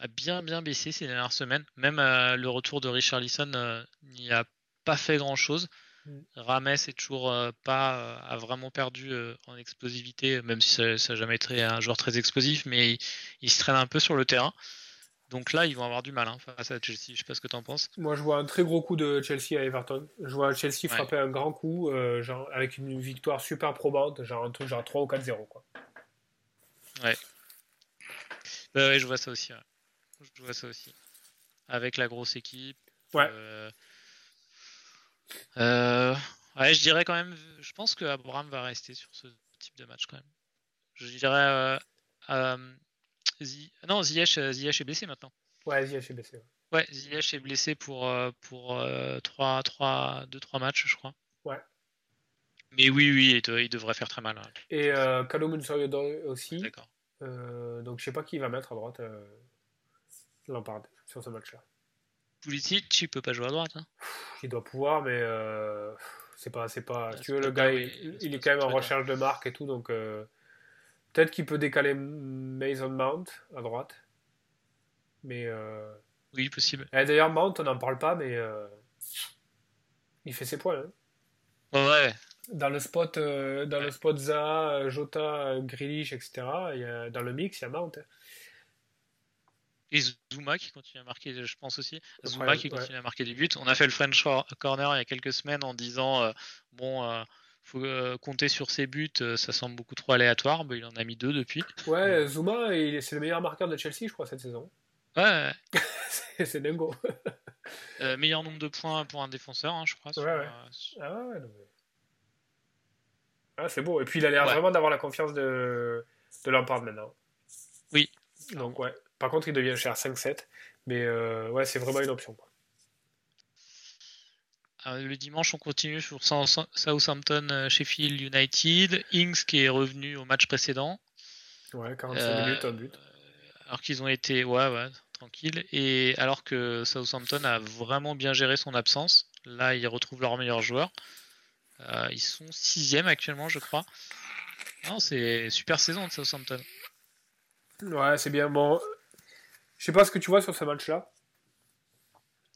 a bien bien baissé ces dernières semaines. Même le retour de Richarlison n'y a pas fait grand chose. Mm. Rames est toujours pas a vraiment perdu en explosivité, même si ça n'a jamais été un joueur très explosif, mais il, il, se traîne un peu sur le terrain. Donc là, ils vont avoir du mal hein, face à Chelsea. Je sais pas ce que tu en penses. Moi, je vois un très gros coup de Chelsea à Everton. Je vois Chelsea frapper un grand coup, euh, genre, avec une victoire super probante, genre un truc genre 3 ou 4-0. Quoi. Ouais. Bah ouais, je vois ça aussi. Je vois ça aussi. Avec la grosse équipe. Ouais. Euh, euh, ouais, je dirais quand même. Je pense que Abraham va rester sur ce type de match quand même. Je dirais. Non, Ziyech, euh, Ziyech est blessé maintenant. Ouais, Ziyech est blessé. Ouais, Ziyech est blessé pour, euh, pour 3, 3, 2, 3 matchs, je crois. Ouais. Mais oui, oui, il, devrait faire très mal. Hein. Et euh, Kalomun aussi. D'accord. Euh, donc je sais pas qui va mettre à droite euh, Lampard sur ce match-là. Pulisic, tu peux pas jouer à droite. Hein. Il doit pouvoir, mais euh, c'est pas, c'est pas. tu veux, le gars, il, est quand même en recherche de marque et tout, donc Peut-être qu'il peut décaler Mason Mount à droite. Mais. Euh... Oui, possible. Eh, d'ailleurs, Mount, on n'en parle pas, mais. Euh... Il fait ses points. Hein. Ouais. Dans le spot, euh, dans le spot Za, Jota, Grealish, etc., il y a, dans le mix, il y a Mount. Hein. Et Zuma qui continue à marquer, je pense aussi. Zuma qui continue à marquer des buts. On a fait le French Corner il y a quelques semaines en disant euh, bon, euh, faut euh, compter sur ses buts, euh, ça semble beaucoup trop aléatoire. mais il en a mis deux depuis. Ouais, Zuma, c'est le meilleur marqueur de Chelsea, je crois, cette saison. Ouais. c'est dingo. Euh, meilleur nombre de points pour un défenseur, hein, je crois. Ouais, ouais. Ah ouais, ah, c'est beau. Et puis il a l'air vraiment d'avoir la confiance de, de Lampard maintenant. Oui. Donc ouais. Par contre, il devient cher 5-7. Mais ouais, c'est vraiment une option. Quoi. Euh, le dimanche, on continue sur Southampton, euh, Sheffield United. Ings qui est revenu au match précédent. Ouais, 45 euh, minutes, un but. Alors qu'ils ont été, ouais, ouais, tranquille. Et alors que Southampton a vraiment bien géré son absence. Là, ils retrouvent leur meilleur joueur. ils sont sixième actuellement, je crois. Non, c'est super saison de Southampton. Ouais, c'est bien. Bon, je sais pas ce que tu vois sur ce match-là.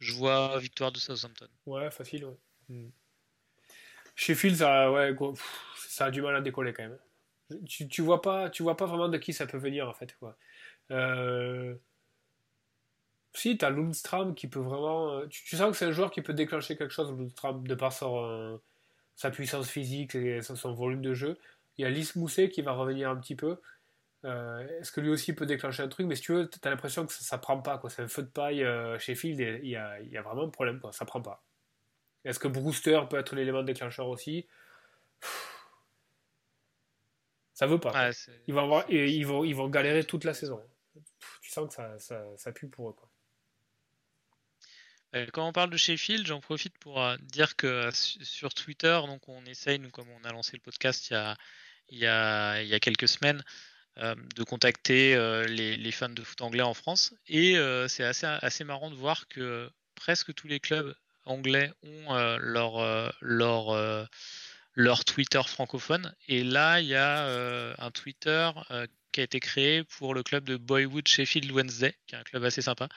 Je vois victoire de Southampton. Ouais, facile, ouais. Hmm. Sheffield, ça, ouais, ça a du mal à décoller quand même. Tu, tu, vois pas, tu vois pas vraiment de qui ça peut venir en fait. Quoi. Euh, Si, t'as Lundstram qui peut vraiment. euh, Tu, sens que c'est un joueur qui peut déclencher quelque chose, Lundstram, de par sa puissance physique et son, son volume de jeu. Il y a Lys Mousset qui va revenir un petit peu. Euh, Est-ce que lui aussi peut déclencher un truc? Mais si tu veux, t'as l'impression que ça, ça prend pas. quoi. C'est un feu de paille euh, chez Field et il y a, il y a vraiment un problème. Quoi. Ça prend pas. Est-ce que Brewster peut être l'élément déclencheur aussi? Ça veut pas. Ouais, Ils vont, avoir, et ils, vont, ils vont galérer toute la saison. Pff, Tu sens que ça, ça, ça pue pour eux. Quoi. Euh, Quand on parle de Sheffield, j'en profite pour dire que su- sur Twitter, donc on essaye, nous, comme on a lancé le podcast il y a, il y a, il y a quelques semaines, euh, de contacter euh, les, les fans de foot anglais en France. Et euh, c'est assez, assez marrant de voir que presque tous les clubs anglais ont leur, leur, leur Twitter francophone. Et là, il y a un Twitter qui a été créé pour le club de Boywood Sheffield Wednesday, qui est un club assez sympa.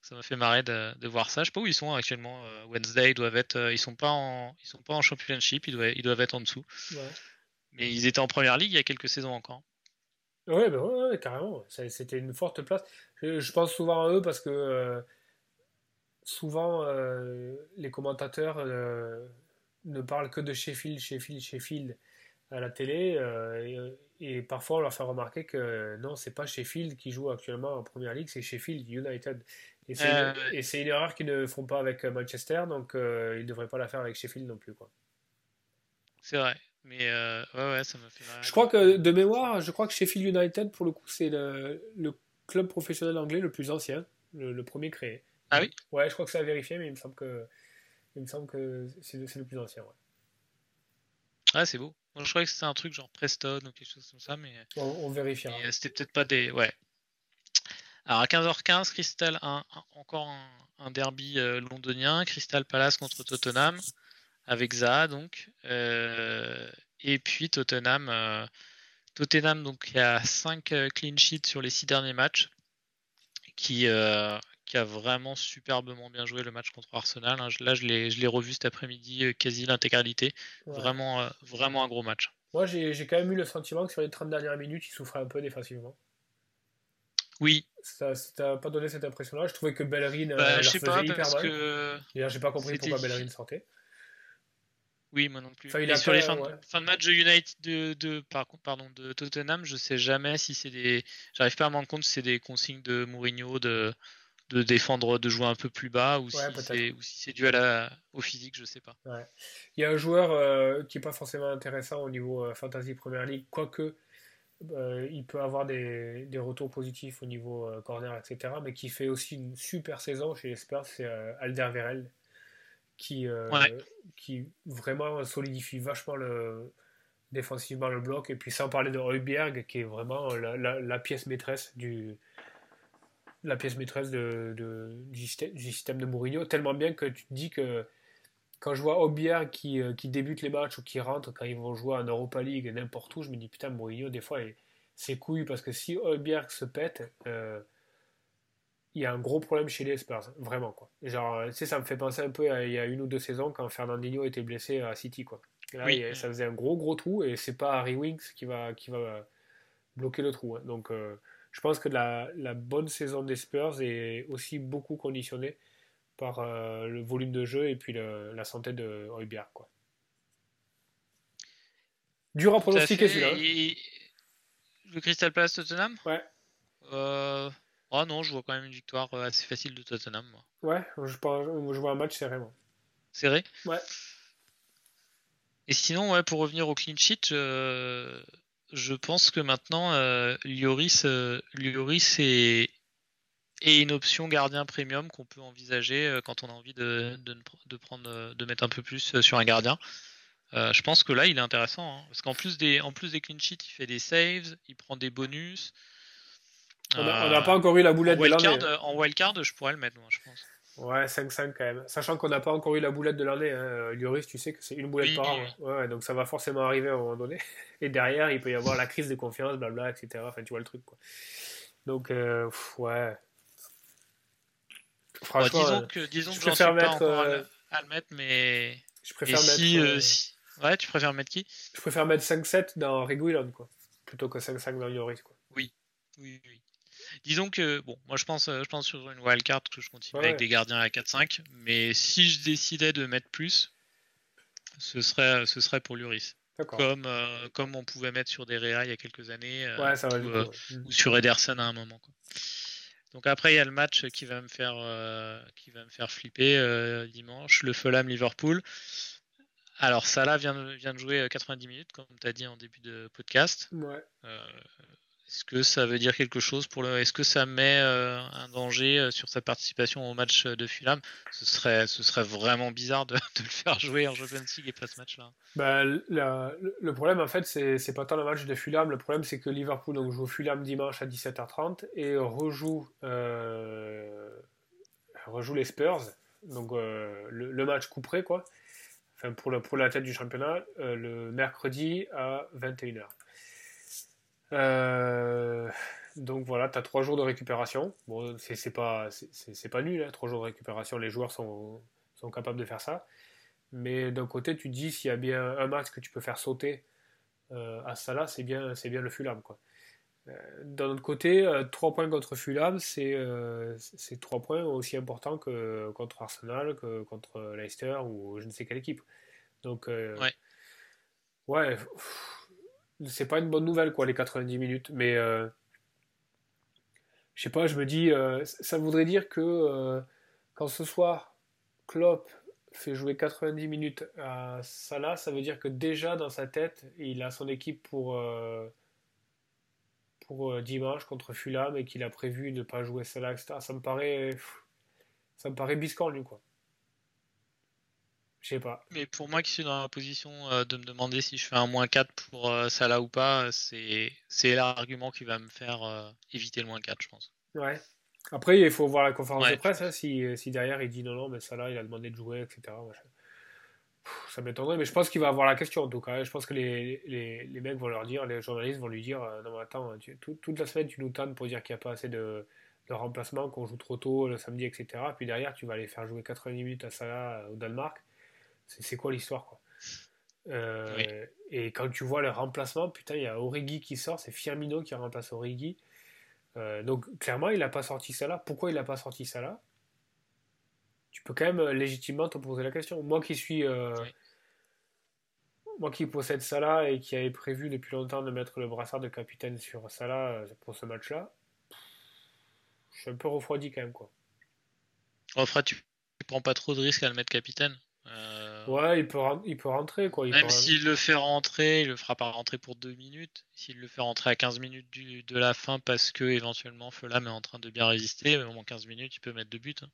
Ça m'a fait marrer de, de voir ça. Je sais pas où ils sont actuellement. euh, Wednesday, ils doivent être, ils sont pas en, ils sont pas en championship, ils doivent, ils doivent être en dessous. Mais ils étaient en première ligue il y a quelques saisons encore. Ouais, ben ouais, ouais, carrément. C'était une forte place. Je, je pense souvent à eux parce que euh, souvent euh, les commentateurs euh, ne parlent que de Sheffield, Sheffield, Sheffield à la télé et, et parfois on leur fait remarquer que non, c'est pas Sheffield qui joue actuellement en première ligue, c'est Sheffield United. Et c'est une, erreur qu'ils ne font pas avec Manchester, donc ils ne devraient pas la faire avec Sheffield non plus. Quoi. C'est vrai. Mais euh, ouais, ouais, ça m'a fait marrer. Je crois que de mémoire, je crois que Sheffield United, pour le coup, c'est le, le club professionnel anglais le plus ancien, le, le premier créé. Ah oui? Ouais, je crois que c'est à vérifier, mais il me semble que, il me semble que c'est le, plus ancien. Ouais. Ah, c'est beau. Moi, je croyais que c'était un truc genre Preston ou quelque chose comme ça, mais, On, on vérifiera. mais, euh, c'était peut-être pas des. Ouais. Alors à 15h15, Crystal, un, un- encore un, un derby euh, londonien, Crystal Palace contre Tottenham, avec Zaha donc. Euh, et puis Tottenham, euh, Tottenham donc qui a 5 clean sheets sur les 6 derniers matchs, qui, euh, qui a vraiment superbement bien joué le match contre Arsenal. hein. Là, je l'ai revu cet après-midi, euh, quasi l'intégralité. Ouais. Vraiment, euh, vraiment un gros match. Moi, j'ai quand même eu le sentiment que sur les 30 dernières minutes, il souffrait un peu défensivement. Oui, Ça ça t'a pas donné cette impression-là Je trouvais que Bellerin euh, bah, leur je sais faisait pas, hyper parce mal. que. J'ai pas compris pourquoi Bellerin sortait. Oui, moi non plus. Enfin, il Et sur les fins, de- fins de match de United de, de, par contre, pardon, de Tottenham, je sais jamais si c'est des. J'arrive pas à me rendre compte si c'est des consignes de Mourinho de, de défendre, de jouer un peu plus bas ou Ouais, si c'est si dû à la, au physique, je sais pas. Ouais. Il y a un joueur euh, qui est pas forcément intéressant au niveau euh, Fantasy Premier League, quoique euh, il peut avoir des, des retours positifs au niveau corner, etc., mais qui fait aussi une super saison chez les Spurs, c'est euh, Alderweireld, qui, euh, Ouais. qui vraiment solidifie vachement le, défensivement le bloc, et puis sans parler de Højbjerg, qui est vraiment la, la- la pièce maîtresse du la pièce maîtresse de, de- du, système, de Mourinho, tellement bien que tu te dis que quand je vois Aubière qui, euh, qui débute les matchs ou qui rentre quand ils vont jouer en Europa League n'importe où, je me dis putain, Mourinho, des fois, il- c'est couilles parce que si Aubière se pète, euh, il y a un gros problème chez les Spurs, vraiment quoi. Genre, euh, tu sais, ça me fait penser un peu à il y a une ou deux saisons quand Fernandinho était blessé à City quoi. Là, Oui. a- ça faisait un gros gros trou et c'est pas Harry Winks qui va, qui va bloquer le trou. hein. Donc, euh, je pense que la, la bonne saison des Spurs est aussi beaucoup conditionnée par euh, le volume de jeu et puis le- la santé de Højbjerg, quoi. Dur à pronostiquer celui-là. hein. Le Crystal Palace Tottenham? Ouais. Euh... Oh non, je vois quand même une victoire euh, assez facile de Tottenham. Moi. Ouais, je, pense, je vois un match serré, moi. Serré? Ouais. Et sinon, ouais, pour revenir au clean sheet, euh, je pense que maintenant, euh, Lloris, euh, Lloris est, est une option gardien premium qu'on peut envisager quand on a envie de, de, prendre, de mettre un peu plus sur un gardien. Je pense que là, il est intéressant. hein, parce qu'en plus des, en plus des clean sheets, il fait des saves, il prend des bonus. On n'a Euh, pas encore eu la boulette en de l'année. euh, en wildcard, je pourrais le mettre, moi, je pense. Ouais, 5-5 quand même. Sachant qu'on n'a pas encore eu la boulette de l'année. Hein. Lloris, tu sais que c'est une boulette Oui, par an. oui. hein. Ouais, donc ça va forcément arriver à un moment donné. Et derrière, il peut y avoir la crise de confiance, blabla, etc. Enfin, tu vois le truc, quoi. Donc, euh, pff, ouais. Franchement, disons euh, que, disons je que suis préfère pas mettre, à, euh, le, à le mettre, mais. je Et préfère si, mettre, euh, euh, si- Ouais, tu préfères mettre qui? je préfère mettre 5-7 dans Reguilon, quoi. Plutôt que 5-5 dans Lloris, quoi. Oui, oui. Disons que, bon, moi je pense, je pense sur une wildcard que je continue Ouais. avec des gardiens à 4-5, mais si je décidais de mettre plus, ce serait, ce serait pour Luris. D'accord. Comme, euh, comme on pouvait mettre sur des Réa il y a quelques années, euh, Ouais, ça va ou, euh, sur Ederson à un moment. quoi. Donc après, il y a le match qui va me faire, euh, qui va me faire flipper euh, dimanche, le Fulham Liverpool. Alors Salah vient, de- vient de jouer euh, 90 minutes, comme tu as dit en début de podcast. Ouais. Euh, est-ce que ça veut dire quelque chose pour le Est-ce que ça met euh, un danger euh, sur sa participation au match de Fulham? Ce serait, ce serait vraiment bizarre de, le faire jouer en Champions League et pas ce match-là. Bah, le- le problème, en fait, c'est pas tant le match de Fulham. Le problème, c'est que Liverpool donc, joue Fulham dimanche à 17h30 et rejoue, euh, rejoue les Spurs. Donc, euh, le, match couperé, quoi. Enfin, pour, le, pour la tête du championnat, euh, le mercredi à 21h. Euh, donc voilà, tu as trois jours de récupération. Bon, c'est pas, c'est pas nul, hein, trois jours de récupération. Les joueurs sont, sont capables de faire ça. Mais d'un côté, tu te dis s'il y a bien un match que tu peux faire sauter euh, à Salah, c'est bien, c'est bien le Fulham. Quoi. Euh, D'un autre côté, euh, 3 points contre Fulham, c'est euh, c'est 3 points aussi importants que contre Arsenal, que contre Leicester ou je ne sais quelle équipe. Donc, Ouais. ouais, pff, c'est pas une bonne nouvelle, quoi, les 90 minutes. Mais euh, je sais pas, je me dis, euh, ça voudrait dire que euh, quand ce soir, Klopp fait jouer 90 minutes à Salah, ça veut dire que déjà dans sa tête, il a son équipe pour, pour dimanche contre Fulham et qu'il a prévu de ne pas jouer Salah, etc. Ça me paraît, ça me paraît biscornu, quoi. Je sais pas. Mais pour moi qui suis dans la position euh, de me demander si je fais un moins 4 pour euh, Salah ou pas, c'est c'est l'argument qui va me faire euh, éviter le moins 4, je pense. Ouais. Après, il faut voir la conférence Ouais. de presse, hein, si, si derrière il dit non, non, mais Salah, il a demandé de jouer, etc. Pff, Ça m'étonnerait, mais je pense qu'il va avoir la question en tout cas. Je pense que les, les, les mecs vont leur dire, les journalistes vont lui dire euh, Non, mais attends, tu- tout- toute la semaine tu nous tannes pour dire qu'il n'y a pas assez de, de remplacement, qu'on joue trop tôt le samedi, etc. Puis derrière, tu vas aller faire jouer 90 minutes à Salah euh, au Danemark. C'est quoi l'histoire, quoi? Euh, Oui. Et quand tu vois le remplacement, putain, il y a Origi qui sort, c'est Firmino qui remplace Origi. Euh, donc clairement, il n'a pas sorti ça là. Pourquoi il n'a pas sorti ça là? Tu peux quand même euh, légitimement te poser la question. Moi qui suis, Oui. moi qui possède Salah et qui avait prévu depuis longtemps de mettre le brassard de capitaine sur Salah pour ce match-là, je suis un peu refroidi quand même quoi. Enfin, tu, tu prends pas trop de risques à le mettre capitaine. Euh, Ouais, il peut, il peut rentrer quoi. Il Même s'il le fait rentrer, il le fera pas rentrer pour 2 minutes. S'il le fait rentrer à 15 minutes du- de la fin parce que éventuellement Fulham est en train de bien résister, mais au moins 15 minutes, il peut mettre deux buts. hein.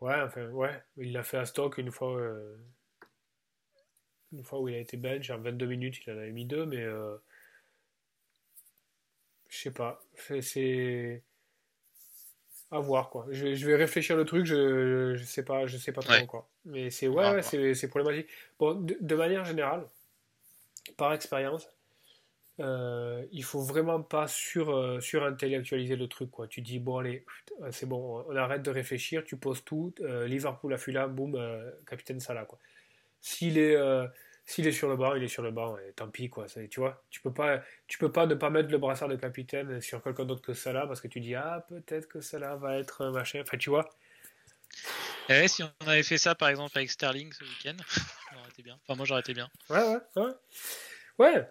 Ouais, enfin, ouais, il l'a fait à Stock une fois, euh, une fois où il a été bench, en 22 minutes, il en avait mis deux, mais euh, je sais pas, c'est à voir quoi. Je, vais- je vais réfléchir le truc, je, je sais pas, je sais pas trop Ouais. encore. Mais c'est On ouais, c'est problématique. Bon, de, de manière générale, par expérience, euh, il faut vraiment pas sur, euh, surintellectualiser le truc quoi. Tu dis bon allez, putain, c'est bon, on arrête de réfléchir, tu poses tout, euh, Liverpool à Fulham, boum, euh, capitaine Salah quoi. S'il est euh, s'il est sur le banc, il est sur le banc et tant pis quoi. Tu vois, tu peux pas tu peux pas ne pas mettre le brassard de capitaine sur quelqu'un d'autre que Salah parce que tu dis ah peut-être que Salah va être machin. Enfin tu vois. Ouais, si on avait fait ça par exemple avec Sterling ce week-end, on aurait été bien. Enfin, moi j'aurais été bien. Ouais, ouais, ouais. Ouais.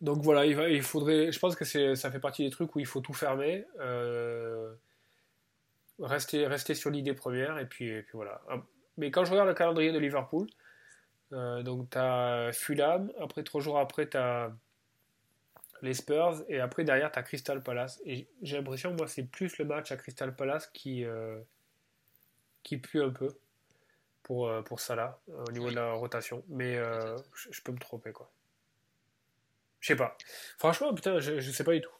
Donc voilà, il, va, il faudrait. Je pense que ça fait partie des trucs où il faut tout fermer, euh, rester, rester sur l'idée première, et puis, et puis voilà. Ah, Mais quand je regarde le calendrier de Liverpool, euh, donc tu as Fulham, après trois jours après, tu as les Spurs, et après derrière, tu as Crystal Palace. Et j'ai l'impression, moi, c'est plus le match à Crystal Palace qui, euh, qui pue un peu pour, euh, pour Salah euh, au niveau de la rotation. Mais euh, je, peux me tromper, quoi. Je sais pas. Franchement, putain, je, je sais pas du tout.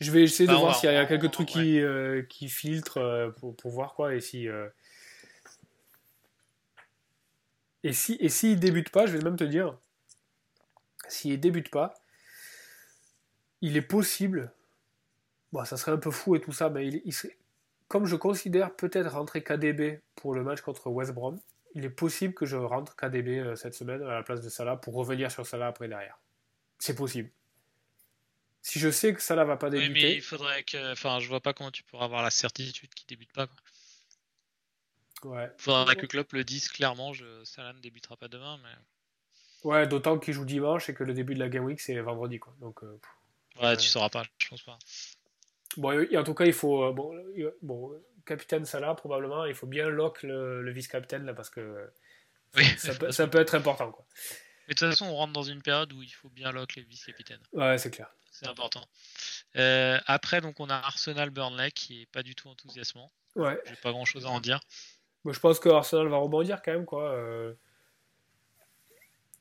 Je vais essayer de Bah, voir s'il y a on- quelques on- trucs ouais. qui, euh, qui filtrent euh, pour, pour voir quoi et si. euh, Et si et s'il débute pas, je vais même te dire, s'il débute pas, il est possible. Bon, ça serait un peu fou et tout ça, mais il, il serait, comme je considère peut-être rentrer KDB pour le match contre West Brom, il est possible que je rentre KDB euh, cette semaine à la place de Salah pour revenir sur Salah après derrière. C'est possible. Si je sais que Salah va pas débuter. Oui, mais il faudrait que. Enfin, je vois pas comment tu pourras avoir la certitude qu'il débute pas. Quoi. Ouais. Il faudra que Klopp le dise clairement. Je... Salah ne débutera pas demain, mais. Ouais, d'autant qu'il joue dimanche et que le début de la Game Week c'est vendredi, quoi. Donc. euh, tu sauras pas, je pense pas. Bon, et en tout cas, il faut. euh, Bon, bon capitaine Salah, probablement, il faut bien lock le, le vice-capitaine, là, parce que Oui, ça, peut, ça peut être important, quoi. Mais de toute façon, on rentre dans une période où il faut bien lock les vice-capitaines. Ouais, c'est clair. C'est important. Euh, après, donc, on a Arsenal Burnley qui est pas du tout enthousiasmant. Ouais. J'ai pas grand chose à en dire. Je pense que Arsenal va rebondir quand même, quoi. Euh,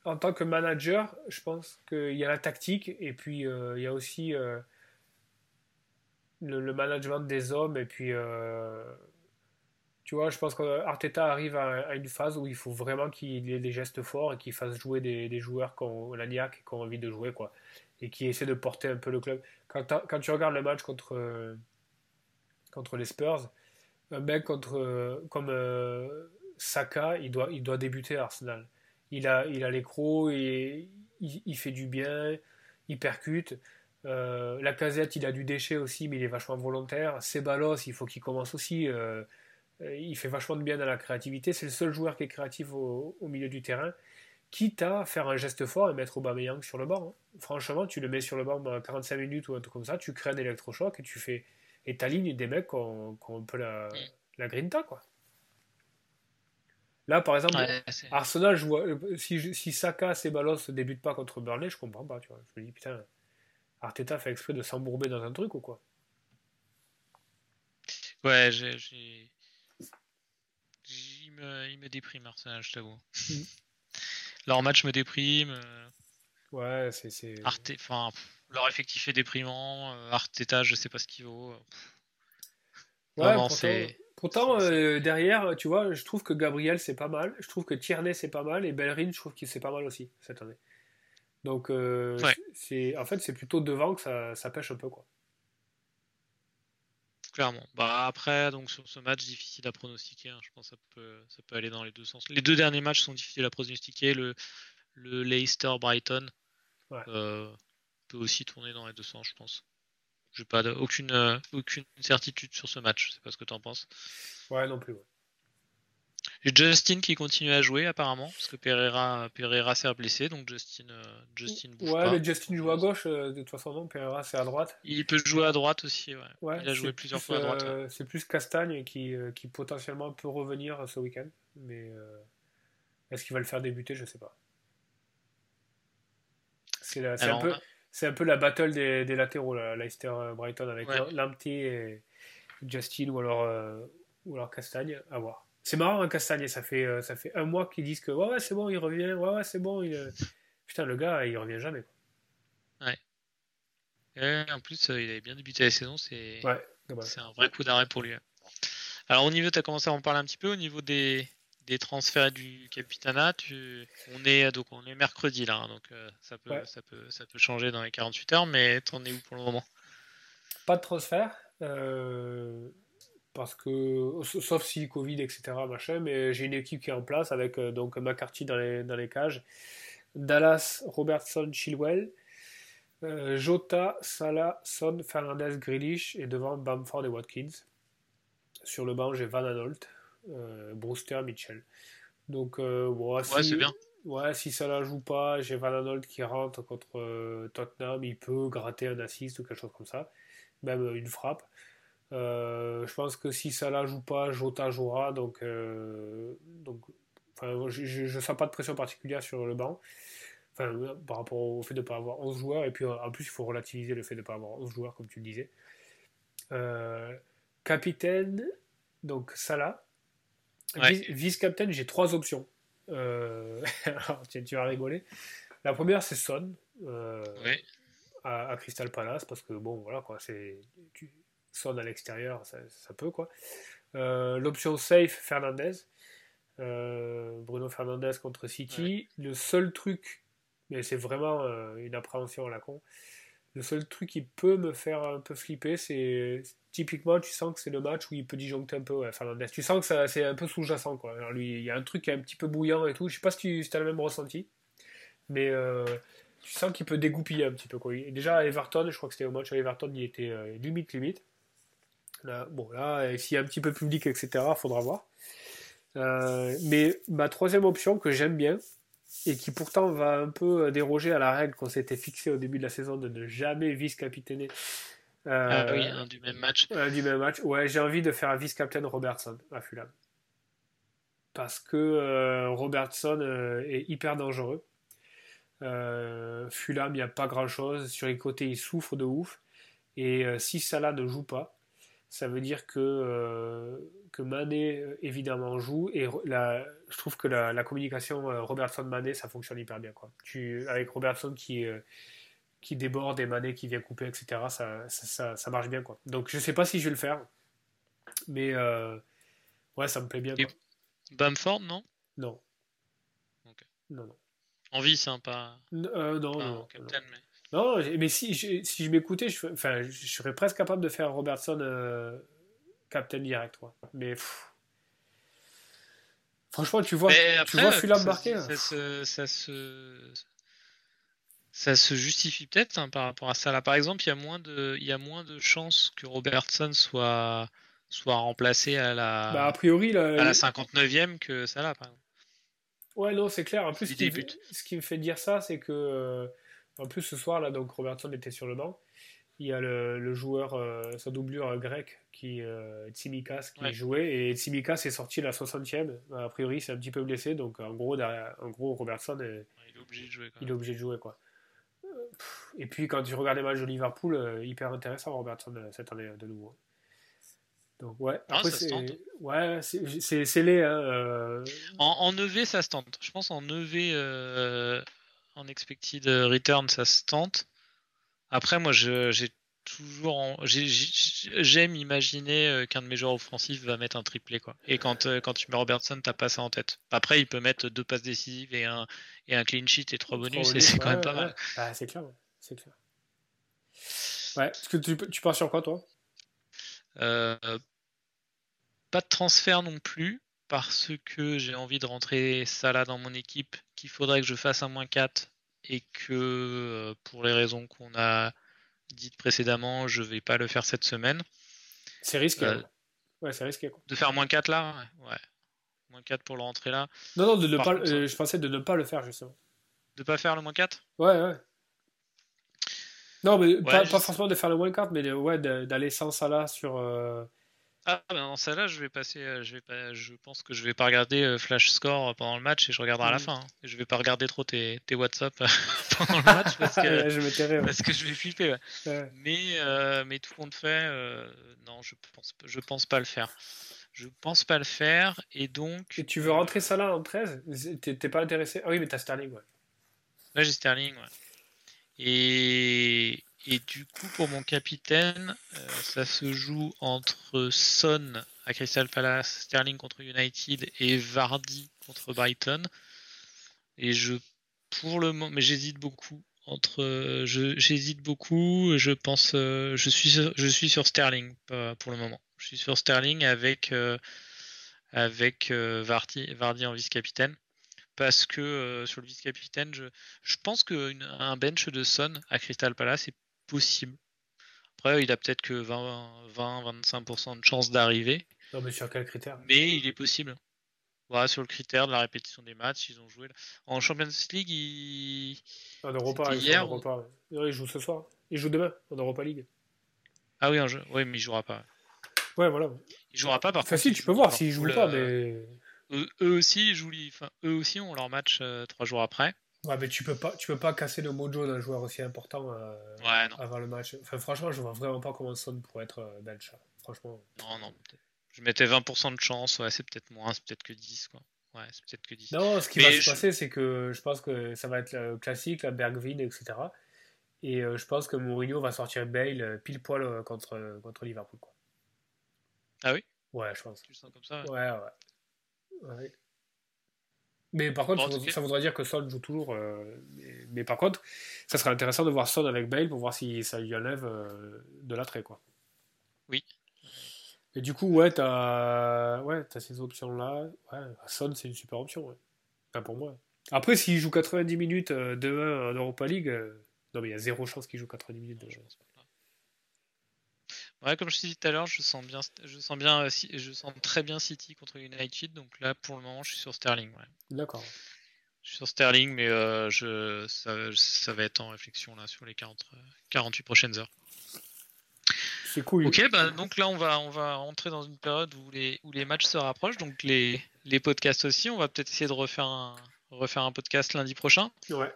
En tant que manager, je pense qu'il y a la tactique et puis euh, il y a aussi euh, le, management des hommes. Et puis, tu vois, je pense qu'Arteta arrive à, une phase où il faut vraiment qu'il ait des gestes forts et qu'il fasse jouer des, joueurs qui ont la niaque et qui ont envie de jouer, quoi. Et qui essaient de porter un peu le club. Quand, quand tu regardes le match contre, contre les Spurs, un mec contre, euh, comme euh, Saka, il doit, il doit débuter à Arsenal. Il a, il a il, fait du bien, il percute. Euh, la casette, il a du déchet aussi, mais il est vachement volontaire. Ceballos, il faut qu'il commence aussi. il fait vachement de bien dans la créativité. C'est le seul joueur qui est créatif au, milieu du terrain. Quitte à faire un geste fort et mettre Aubameyang sur le banc. hein. Franchement, tu le mets sur le banc pendant 45 minutes ou un truc comme ça, tu crées un électrochoc et tu fais et t'alignes des mecs qui ont, qui ont un peu la, la grinta, quoi. Là, par exemple, Ouais, Arsenal, je vois, si, si Saka, Ceballos ne débutent pas contre Burnley, je comprends pas, tu vois. Je me dis, putain, Arteta fait exprès de s'embourber dans un truc ou quoi? Ouais, j'ai. Il me, il me déprime, Arsenal, je t'avoue. Mm. Leur match me déprime. euh, Ouais, c'est... c'est- Arte... Enfin, pff, leur effectif est déprimant. euh, Arteta, je sais pas ce qu'il vaut. Ouais, Vraiment, pourtant, euh, derrière, tu vois, je trouve que Gabriel, c'est pas mal. Je trouve que Tierney, c'est pas mal. Et Bellerin, je trouve qu'il c'est pas mal aussi, cette année. Donc, euh, Ouais. c'est, en fait, c'est plutôt devant que ça, ça pêche un peu, quoi. Clairement. Bah après, donc sur ce match difficile à pronostiquer, hein, je pense que ça peut, ça peut aller dans les deux sens. Les deux derniers matchs sont difficiles à pronostiquer. Le, le Leicester Brighton Ouais. euh, peut aussi tourner dans les deux sens, je pense. J'ai pas de- aucune, euh, aucune certitude sur ce match. Je sais pas ce que tu en penses. Ouais, non plus. ouais. J'ai Justin qui continue à jouer apparemment parce que Pereira, Pereira s'est blessé, donc Justin, euh, Justin bouge Ouais, pas. mais Justin joue à gauche, euh, de toute façon, non. Pereira, c'est à droite. Il peut jouer à droite aussi. Ouais. Ouais, Il a joué c'est plusieurs plus, fois à droite. ouais. C'est plus Castagne qui, qui potentiellement peut revenir ce week-end. Mais est-ce qu'il va le faire débuter Je sais pas. C'est c'est un, peu- c'est un peu la battle des, des latéraux, là, Leicester-Brighton, avec Ouais. Lamptey et Justin ou alors, euh, ou alors Castagne. À voir. C'est marrant, hein, Castagne. Ça fait, euh, ça fait un mois qu'ils disent que ouais, ouais, c'est bon, il revient. Ouais, ouais, c'est bon. il, euh. Putain, le gars, il revient jamais. quoi. Ouais, en plus, euh, il avait bien débuté la saison. C'est Ouais, un vrai coup d'arrêt pour lui. Alors au niveau, tu as commencé à en parler un petit peu, au niveau des, des transferts et du Capitana, tu, on, est, donc, on est mercredi là, hein, donc euh, ça, peut, Ouais. ça, peut, ça peut changer dans les 48 heures, mais t'en es où pour le moment? Pas de transfert. euh, parce que, sauf si Covid, etc. Machin, mais j'ai une équipe qui est en place avec euh, donc McCarthy dans les, dans les cages, Dallas, Robertson, Chilwell, Jota, Salah, Son, Fernandez, Grealish et devant Bamford et Watkins. Sur le banc, j'ai Van Anolt, Brewster, Mitchell. Donc, euh, bon, Ouais, si- c'est bien. Ouais, si Salah joue pas, j'ai Van Anolt qui rentre contre euh, Tottenham, il peut gratter un assist ou quelque chose comme ça, même euh, une frappe. Euh, je pense que si Salah joue pas, Jota jouera, donc, euh, donc je, je sens pas de pression particulière sur le banc. Enfin, euh, par rapport au fait de ne pas avoir 11 joueurs, et puis euh, en plus, il faut relativiser le fait de ne pas avoir 11 joueurs, comme tu le disais. Euh, capitaine, donc Salah. Ouais. Vice- Vice-capitaine, j'ai trois options. Euh, alors, tu vas rigoler. La première, c'est Son. euh, Oui. à, à Crystal Palace parce que bon voilà quoi c'est tu sonnes à l'extérieur ça, ça peut quoi Euh, l'option safe Fernandez Euh, Bruno Fernandez contre City le seul truc mais c'est vraiment une appréhension à la con le seul truc qui peut me faire un peu flipper c'est typiquement tu sens que c'est le match où il peut disjoncter un peu ouais, Fernandez tu sens que c'est un peu sous-jacent quoi Alors, lui il y a un truc qui est un petit peu bouillant et tout je sais pas si tu as le même ressenti mais euh, tu sens qu'il peut dégoupiller un petit peu. Quoi. Déjà, à Everton, je crois que c'était au match à Everton, il était euh, limite, limite. Là, bon, là, s'il y a un petit peu public, etc., faudra voir. Euh, mais ma troisième option que j'aime bien, et qui pourtant va un peu déroger à la règle qu'on s'était fixé au début de la saison de ne jamais vice-capitainer. ah oui, un du même match. du même match. Ouais, j'ai envie de faire un vice-captain Robertson à Fulham. Parce que Robertson est hyper dangereux. Fulham, il n'y a pas grand-chose. Sur les côtés, il souffre de ouf. Et si Salah ne joue pas, ça veut dire que, euh, que Mané évidemment joue et la, je trouve que la, la communication euh, Robertson-Mané ça fonctionne hyper bien quoi. Tu, avec Robertson qui, euh, qui déborde et Mané qui vient couper etc ça, ça, ça, marche bien quoi. Donc je sais pas si je vais le faire mais ouais ça me plaît bien. Quoi. Bamford non? Non. Non non. En vie c'est pas. non non. Non, mais si, je, si je m'écoutais, je, enfin, je serais presque capable de faire Robertson euh, captain direct. Quoi. Mais franchement, tu vois, tu vois Fulham marquer. Ça, se, ça, se, ça se justifie peut-être hein, par rapport à ça. Là, par exemple, il y a moins de, il y a moins de chances que Robertson soit, soit remplacé à la, bah, a priori, à la 59e que ça là, par exemple. Ouais, non, c'est clair. En plus, ce qui, ce qui, me fait dire ça, c'est que euh, en plus, ce soir, là, donc Robertson était sur le banc. Il y a le, joueur, euh, sa doublure euh, grec, qui, euh, Tsimikas, qui jouait. Et Tsimikas est sorti la 60e. A priori, c'est un petit peu blessé. Donc, en gros, en gros Robertson est, il est obligé de jouer. Il est obligé de jouer, quoi. Et puis, quand tu regardes les matchs de Liverpool, hyper intéressant, Robertson, cette année, de nouveau. Donc, ouais. Ah, Après, c'est, ouais, c'est, c'est, les. Hein, en, en EV, ça se tente. Je pense en EV en expected return, ça se tente. Après, moi, j'ai toujours, j'aime imaginer euh, qu'un de mes joueurs offensifs va mettre un triplé, quoi. Et quand, euh, quand tu mets Robertson, t'as pas ça en tête. Après, il peut mettre deux passes décisives et un, et un clean sheet et trois bonus, et c'est quand même pas mal. C'est clair, c'est clair. Ouais, est-ce que tu, tu pars sur quoi, toi? Euh, Pas de transfert non plus parce que j'ai envie de rentrer Salah dans mon équipe, qu'il faudrait que je fasse un moins 4 et que euh, pour les raisons qu'on a dites précédemment, je vais pas le faire cette semaine. C'est risqué. Euh, ouais, c'est risqué. De faire moins 4 là? Ouais. Moins 4 pour le rentrer là. Non, non, de ne pas, euh, je pensais de ne pas le faire justement. De pas faire le moins 4 Ouais, ouais. Non, mais pas, forcément de faire le moins 4, mais ouais, d'aller sans Salah sur. Ah, ben dans celle-là, je vais passer. Euh, je vais pas. Je pense que je vais pas regarder euh, Flash Score pendant le match et je regarderai à la mm. fin. Hein. Je vais pas regarder trop tes, tes WhatsApp euh, pendant le match parce que je, parce que je vais flipper. Mais mais tout compte fait, non, je pense je pense pas le faire. Je pense pas le faire et donc. Et tu veux rentrer ça là en 13 T'es pas intéressé? Ah oui, mais t'as Sterling, ouais. Ouais, j'ai Sterling, ouais. Et du coup, pour mon capitaine, euh, ça se joue entre Son à Crystal Palace, Sterling contre United et Vardy contre Brighton. Et je, pour le moment, mais j'hésite beaucoup entre, j'hésite beaucoup. Je pense, euh, je suis, sur, je suis sur Sterling pour le moment. Je suis sur Sterling avec euh, avec Vardy, Vardy en vice-capitaine parce que sur le vice-capitaine, je, je pense qu'un bench de Son à Crystal Palace est possible. Après, il a peut-être que 20-25% de chance d'arriver. Non, mais sur quel critère? Mais il est possible. Voilà, sur le critère de la répétition des matchs, ils ont joué. En Champions League, ils. En Europa, hier, il joue ce soir. Il joue demain, en Europa League. Ah oui, jeu... oui mais il jouera pas. Ouais, voilà. Il jouera pas par enfin, si, tu peux voir s'il joue pas, mais. Eux, aussi, jouent... enfin, eux aussi ont leur match euh, trois jours après. Ouais, mais tu peux pas, tu peux pas casser le mojo d'un joueur aussi important euh, avant le match. Enfin, franchement, je vois vraiment pas comment Son pourrait être euh. Franchement. Non, non, Je mettais 20% de chance. Ouais, c'est peut-être moins, c'est peut-être que 10, quoi. Ouais, c'est peut-être que 10. Non, ce qui va se passer, c'est que je pense que ça va être le classique, la Bergvin, etc. Et euh, je pense que Mourinho va sortir Bale pile poil contre, contre Liverpool. Quoi. Ah oui? Ouais, je pense. Tu sens comme ça Ouais, ouais. ouais. Mais par contre, ça, voudrait dire que Son joue toujours. Euh, mais, par contre, ça serait intéressant de voir Son avec Bale pour voir si ça lui enlève euh, de l'attrait. quoi. Oui. Et du coup, ouais, t'as ouais, as ces options-là. Ouais, Son, c'est une super option. Ouais. Enfin, pour moi. Après, s'il joue 90 minutes euh, demain en Europa League, euh, non, mais il y a zéro chance qu'il joue 90 minutes. Pas. Ouais, comme je te dis tout à l'heure, je sens bien, je sens bien, euh, je sens très bien City contre United. Donc là, pour le moment, je suis sur Sterling. ouais. D'accord. Je suis sur Sterling, mais euh, je, ça, ça va être en réflexion là sur les 40, euh, 48 prochaines heures. C'est cool. Ok, bah, donc là on va on va rentrer dans une période où les où les matchs se rapprochent, donc les les podcasts aussi. On va peut-être essayer de refaire un refaire un podcast lundi prochain. Ouais.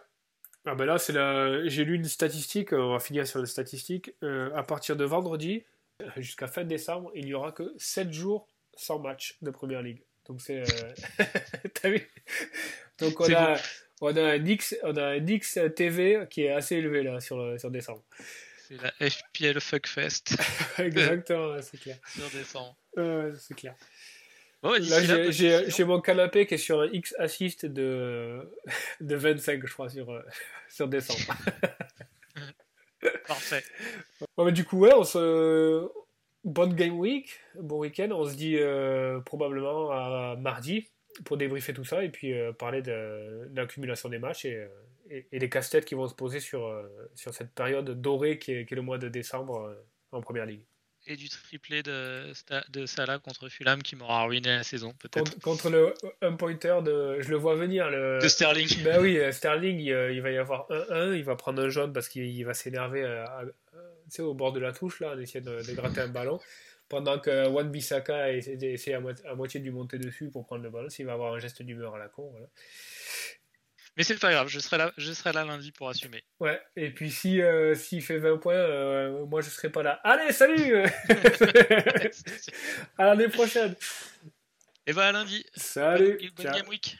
Ah ben là, c'est la... j'ai lu une statistique, euh, on va finir sur la statistique. Euh, à partir de vendredi, euh, jusqu'à fin décembre, il n'y aura que 7 jours sans match de Première Ligue. Donc c'est... euh, T'as vu? Donc on a, on, a un X, on a un X TV qui est assez élevé là sur, le- sur décembre. C'est la FPL Fuckfest Exactement, c'est clair. sur décembre. C'est clair. Bon, Là, j'ai mon canapé qui est sur un X assist de, de 25, je crois, sur, euh, sur décembre. Parfait. Du coup, ouais, bonne game week, bon week-end. On se dit euh, probablement à mardi pour débriefer tout ça et puis euh, parler de, l'accumulation des matchs et, euh, et, les casse-têtes qui vont se poser sur, cette période dorée qui est, est le mois de décembre en première ligue. Et du triplé de de Salah contre Fulham qui m'aura ruiné la saison peut-être. Contre, contre le un pointer de. Je le vois venir. Le... De Sterling. Ben oui, euh, Sterling, il, euh, il va y avoir 1-1, il va prendre un jaune parce qu'il il va s'énerver euh, à- à- au bord de la touche, là, en essayant de, de gratter un ballon. Pendant que Wan Bissaka essaie, essaie à, mo- à moitié de lui monter dessus pour prendre le ballon, s'il va avoir un geste d'humeur à la con. Voilà. Mais c'est pas grave, je serai là, je serai là lundi pour assumer. Ouais, et puis si euh, s'il fait 20 points, euh, moi je serai pas là. Allez, salut À l'année prochaine Et bah à lundi. Salut Bonne, bonne game week.